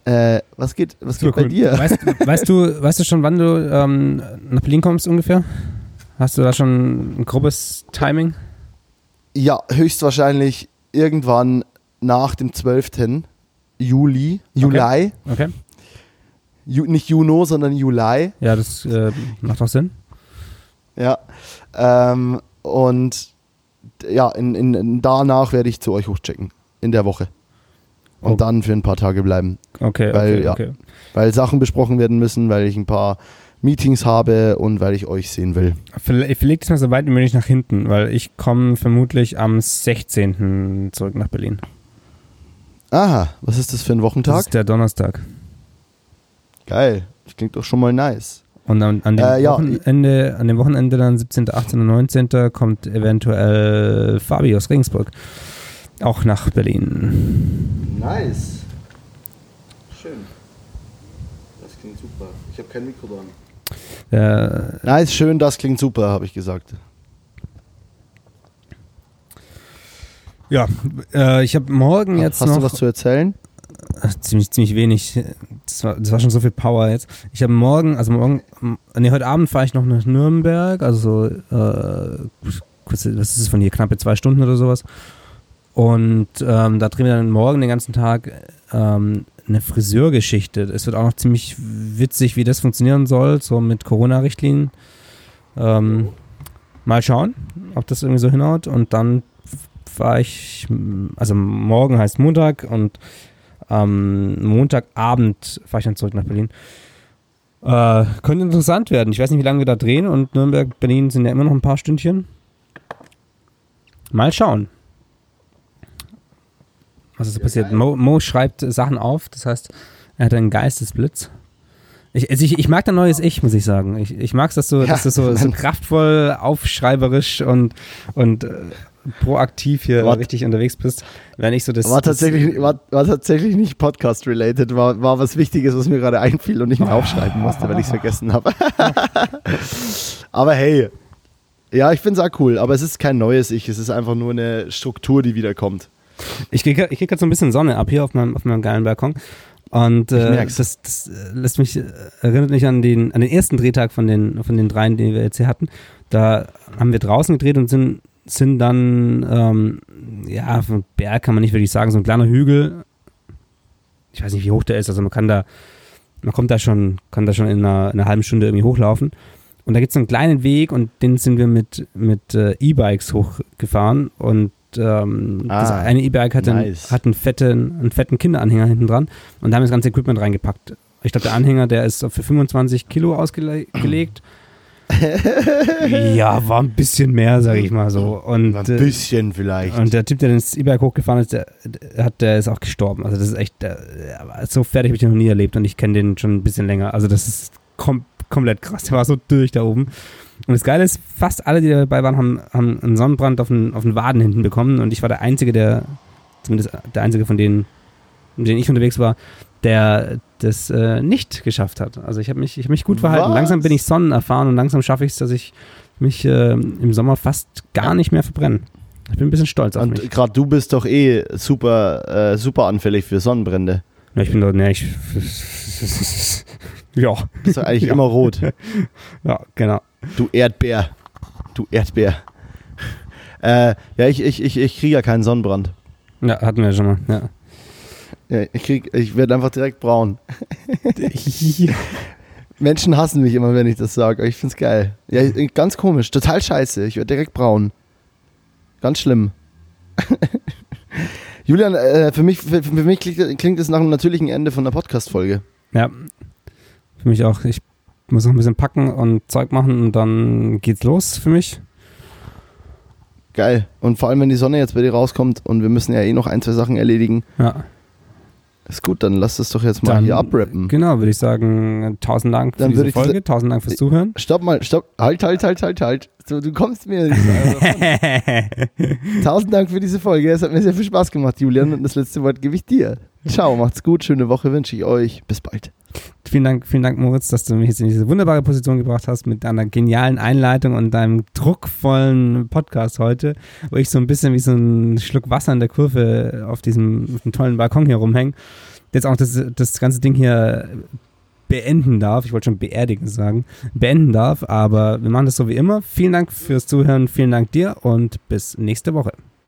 Äh, was geht, was geht bei dir? Weißt, weißt, du, weißt du schon, wann du ähm, nach Berlin kommst ungefähr? Hast du da schon ein grobes Timing? Ja, höchstwahrscheinlich irgendwann nach dem 12. Juli. Juli. Okay. Ju, nicht Juno, sondern Juli. Ja, das äh, macht doch Sinn. Ja. Ähm, und ja, in, in, in, danach werde ich zu euch hochchecken. In der Woche. Und Oh. dann für ein paar Tage bleiben. Okay, Weil, okay, ja. okay. Weil Sachen besprochen werden müssen, weil ich ein paar Meetings habe und weil ich euch sehen will. Verle- Verleg das mal so weit wie möglich nach hinten, weil ich komme vermutlich am 16. zurück nach Berlin. Aha, was ist das für ein Das Wochentag? ist der Donnerstag. Geil. Das klingt doch schon mal nice. Und an, an, dem Äh, ja. Wochenende, an dem Wochenende dann 17., 18. und 19. kommt eventuell Fabi aus Regensburg auch nach Berlin. Nice. Schön. Das klingt super. Ich habe kein Mikro dran. Äh, Nice, schön, das klingt super, habe ich gesagt. ja, äh, ich habe morgen jetzt Hast noch du was zu erzählen? Ziemlich, ziemlich wenig. Das war, das war schon so viel Power jetzt. Ich habe morgen, also morgen, nee, heute Abend fahre ich noch nach Nürnberg, also äh, was ist es von hier, knappe zwei Stunden oder sowas. Und ähm, da drehen wir dann morgen den ganzen Tag ähm, eine Friseurgeschichte. Es wird auch noch ziemlich witzig, wie das funktionieren soll, so mit Corona-Richtlinien. Ähm, mal schauen, ob das irgendwie so hinhaut. Und dann fahre ich, also morgen heißt Montag und am Montagabend fahre ich dann zurück nach Berlin. Äh, könnte interessant werden. Ich weiß nicht, wie lange wir da drehen und Nürnberg, Berlin sind ja immer noch ein paar Stündchen. Mal schauen. Was ist so passiert? Mo, Mo schreibt Sachen auf, das heißt, er hat einen Geistesblitz. Ich, also ich, ich mag dein neues Ich, muss ich sagen. Ich, ich mag es, dass du, Ja, dass du so, so <laughs> kraftvoll, aufschreiberisch und, und äh, proaktiv hier War- richtig unterwegs bist. Wenn ich so das. War tatsächlich, war, war tatsächlich nicht Podcast-related, war, war was Wichtiges, was mir gerade einfiel und ich mir aufschreiben musste, weil ich es <laughs> vergessen habe. <laughs> aber hey, ja, ich finde es auch cool, aber es ist kein neues Ich, es ist einfach nur eine Struktur, die wiederkommt. Das, ich kriege ich krieg gerade so ein bisschen Sonne ab hier auf meinem, auf meinem geilen Balkon. Und äh, das, das äh, lässt mich, äh, erinnert mich an den, an den ersten Drehtag von den, von den dreien, die wir jetzt hier hatten. Da haben wir draußen gedreht und sind, sind dann, ähm, ja, Berg kann man nicht wirklich sagen, so ein kleiner Hügel. Ich weiß nicht, wie hoch der ist, also man kann da, man kommt da schon, kann da schon in einer, in einer halben Stunde irgendwie hochlaufen. Und da gibt es einen kleinen Weg und den sind wir mit, mit äh, E-Bikes hochgefahren und ähm, das Ah, eine E-Bike hat, nice. einen, hat einen, fetten, einen fetten Kinderanhänger hinten dran und da haben wir das ganze Equipment reingepackt. Ich glaube, der Anhänger, der ist für 25 Kilo ausgelegt. <laughs> ja, war ein bisschen mehr, sage ich mal so. Und, Ein äh, bisschen vielleicht. und der Typ, der das E-Bike hochgefahren ist, der, hat, der ist auch gestorben. Also das ist echt, der, so fertig habe ich den noch nie erlebt und ich kenne den schon ein bisschen länger. Also das ist kom komplett krass. Der war so durch da oben. Und das Geile ist, fast alle, die dabei waren, haben, haben einen Sonnenbrand auf den, auf den Waden hinten bekommen und ich war der Einzige, der, zumindest der Einzige von denen, mit denen ich unterwegs war, der das äh, nicht geschafft hat. Also ich habe mich, ich hab mich gut verhalten. Was? Langsam bin ich sonnenerfahren und langsam schaffe ich es, dass ich mich äh, im Sommer fast gar nicht mehr verbrenne. Ich bin ein bisschen stolz auf mich. Und gerade du bist doch eh super, äh, super anfällig für Sonnenbrände. Ja, ich bin doch, ne, ich. <laughs> ja, Bist doch eigentlich Ja. immer rot. <laughs> ja, genau. Du Erdbeer. Du Erdbeer. Äh, ja, ich, ich, ich, ich kriege ja keinen Sonnenbrand. Ja, hatten wir schon mal. Ja. Ja, ich krieg, ich werde einfach direkt braun. <laughs> Menschen hassen mich immer, wenn ich das sage, aber ich find's geil. Ja, ganz komisch, total scheiße. Ich werde direkt braun. Ganz schlimm. <laughs> Julian, äh, für mich, für, für mich klingt, klingt es nach einem natürlichen Ende von der Podcast-Folge. ja, für mich auch. Ich muss noch ein bisschen packen und Zeug machen und dann geht's los für mich. Geil. Und vor allem, wenn die Sonne jetzt bei dir rauskommt und wir müssen ja eh noch ein, zwei Sachen erledigen. Ja, Ist gut, dann lass das doch jetzt mal Dann- hier abrappen. genau, würde ich sagen, tausend Dank für Dann würde diese Folge, tausend Dank fürs Zuhören. Stopp mal, stopp. Halt, halt, halt, halt, halt. So, du kommst mir. <laughs> Tausend Dank für diese Folge. Es hat mir sehr viel Spaß gemacht, Julian. Und das letzte Wort gebe ich dir. Ciao, macht's gut. Schöne Woche wünsche ich euch. Bis bald. vielen Dank, vielen Dank, Moritz, dass du mich jetzt in diese wunderbare Position gebracht hast mit deiner genialen Einleitung und deinem druckvollen Podcast heute, wo ich so ein bisschen wie so ein Schluck Wasser in der Kurve auf diesem, auf tollen Balkon hier rumhänge. Jetzt auch das, das ganze Ding hier beenden darf. Ich wollte schon beerdigen sagen. Beenden darf, aber wir machen das so wie immer. Vielen Dank fürs Zuhören, vielen Dank dir und bis nächste Woche.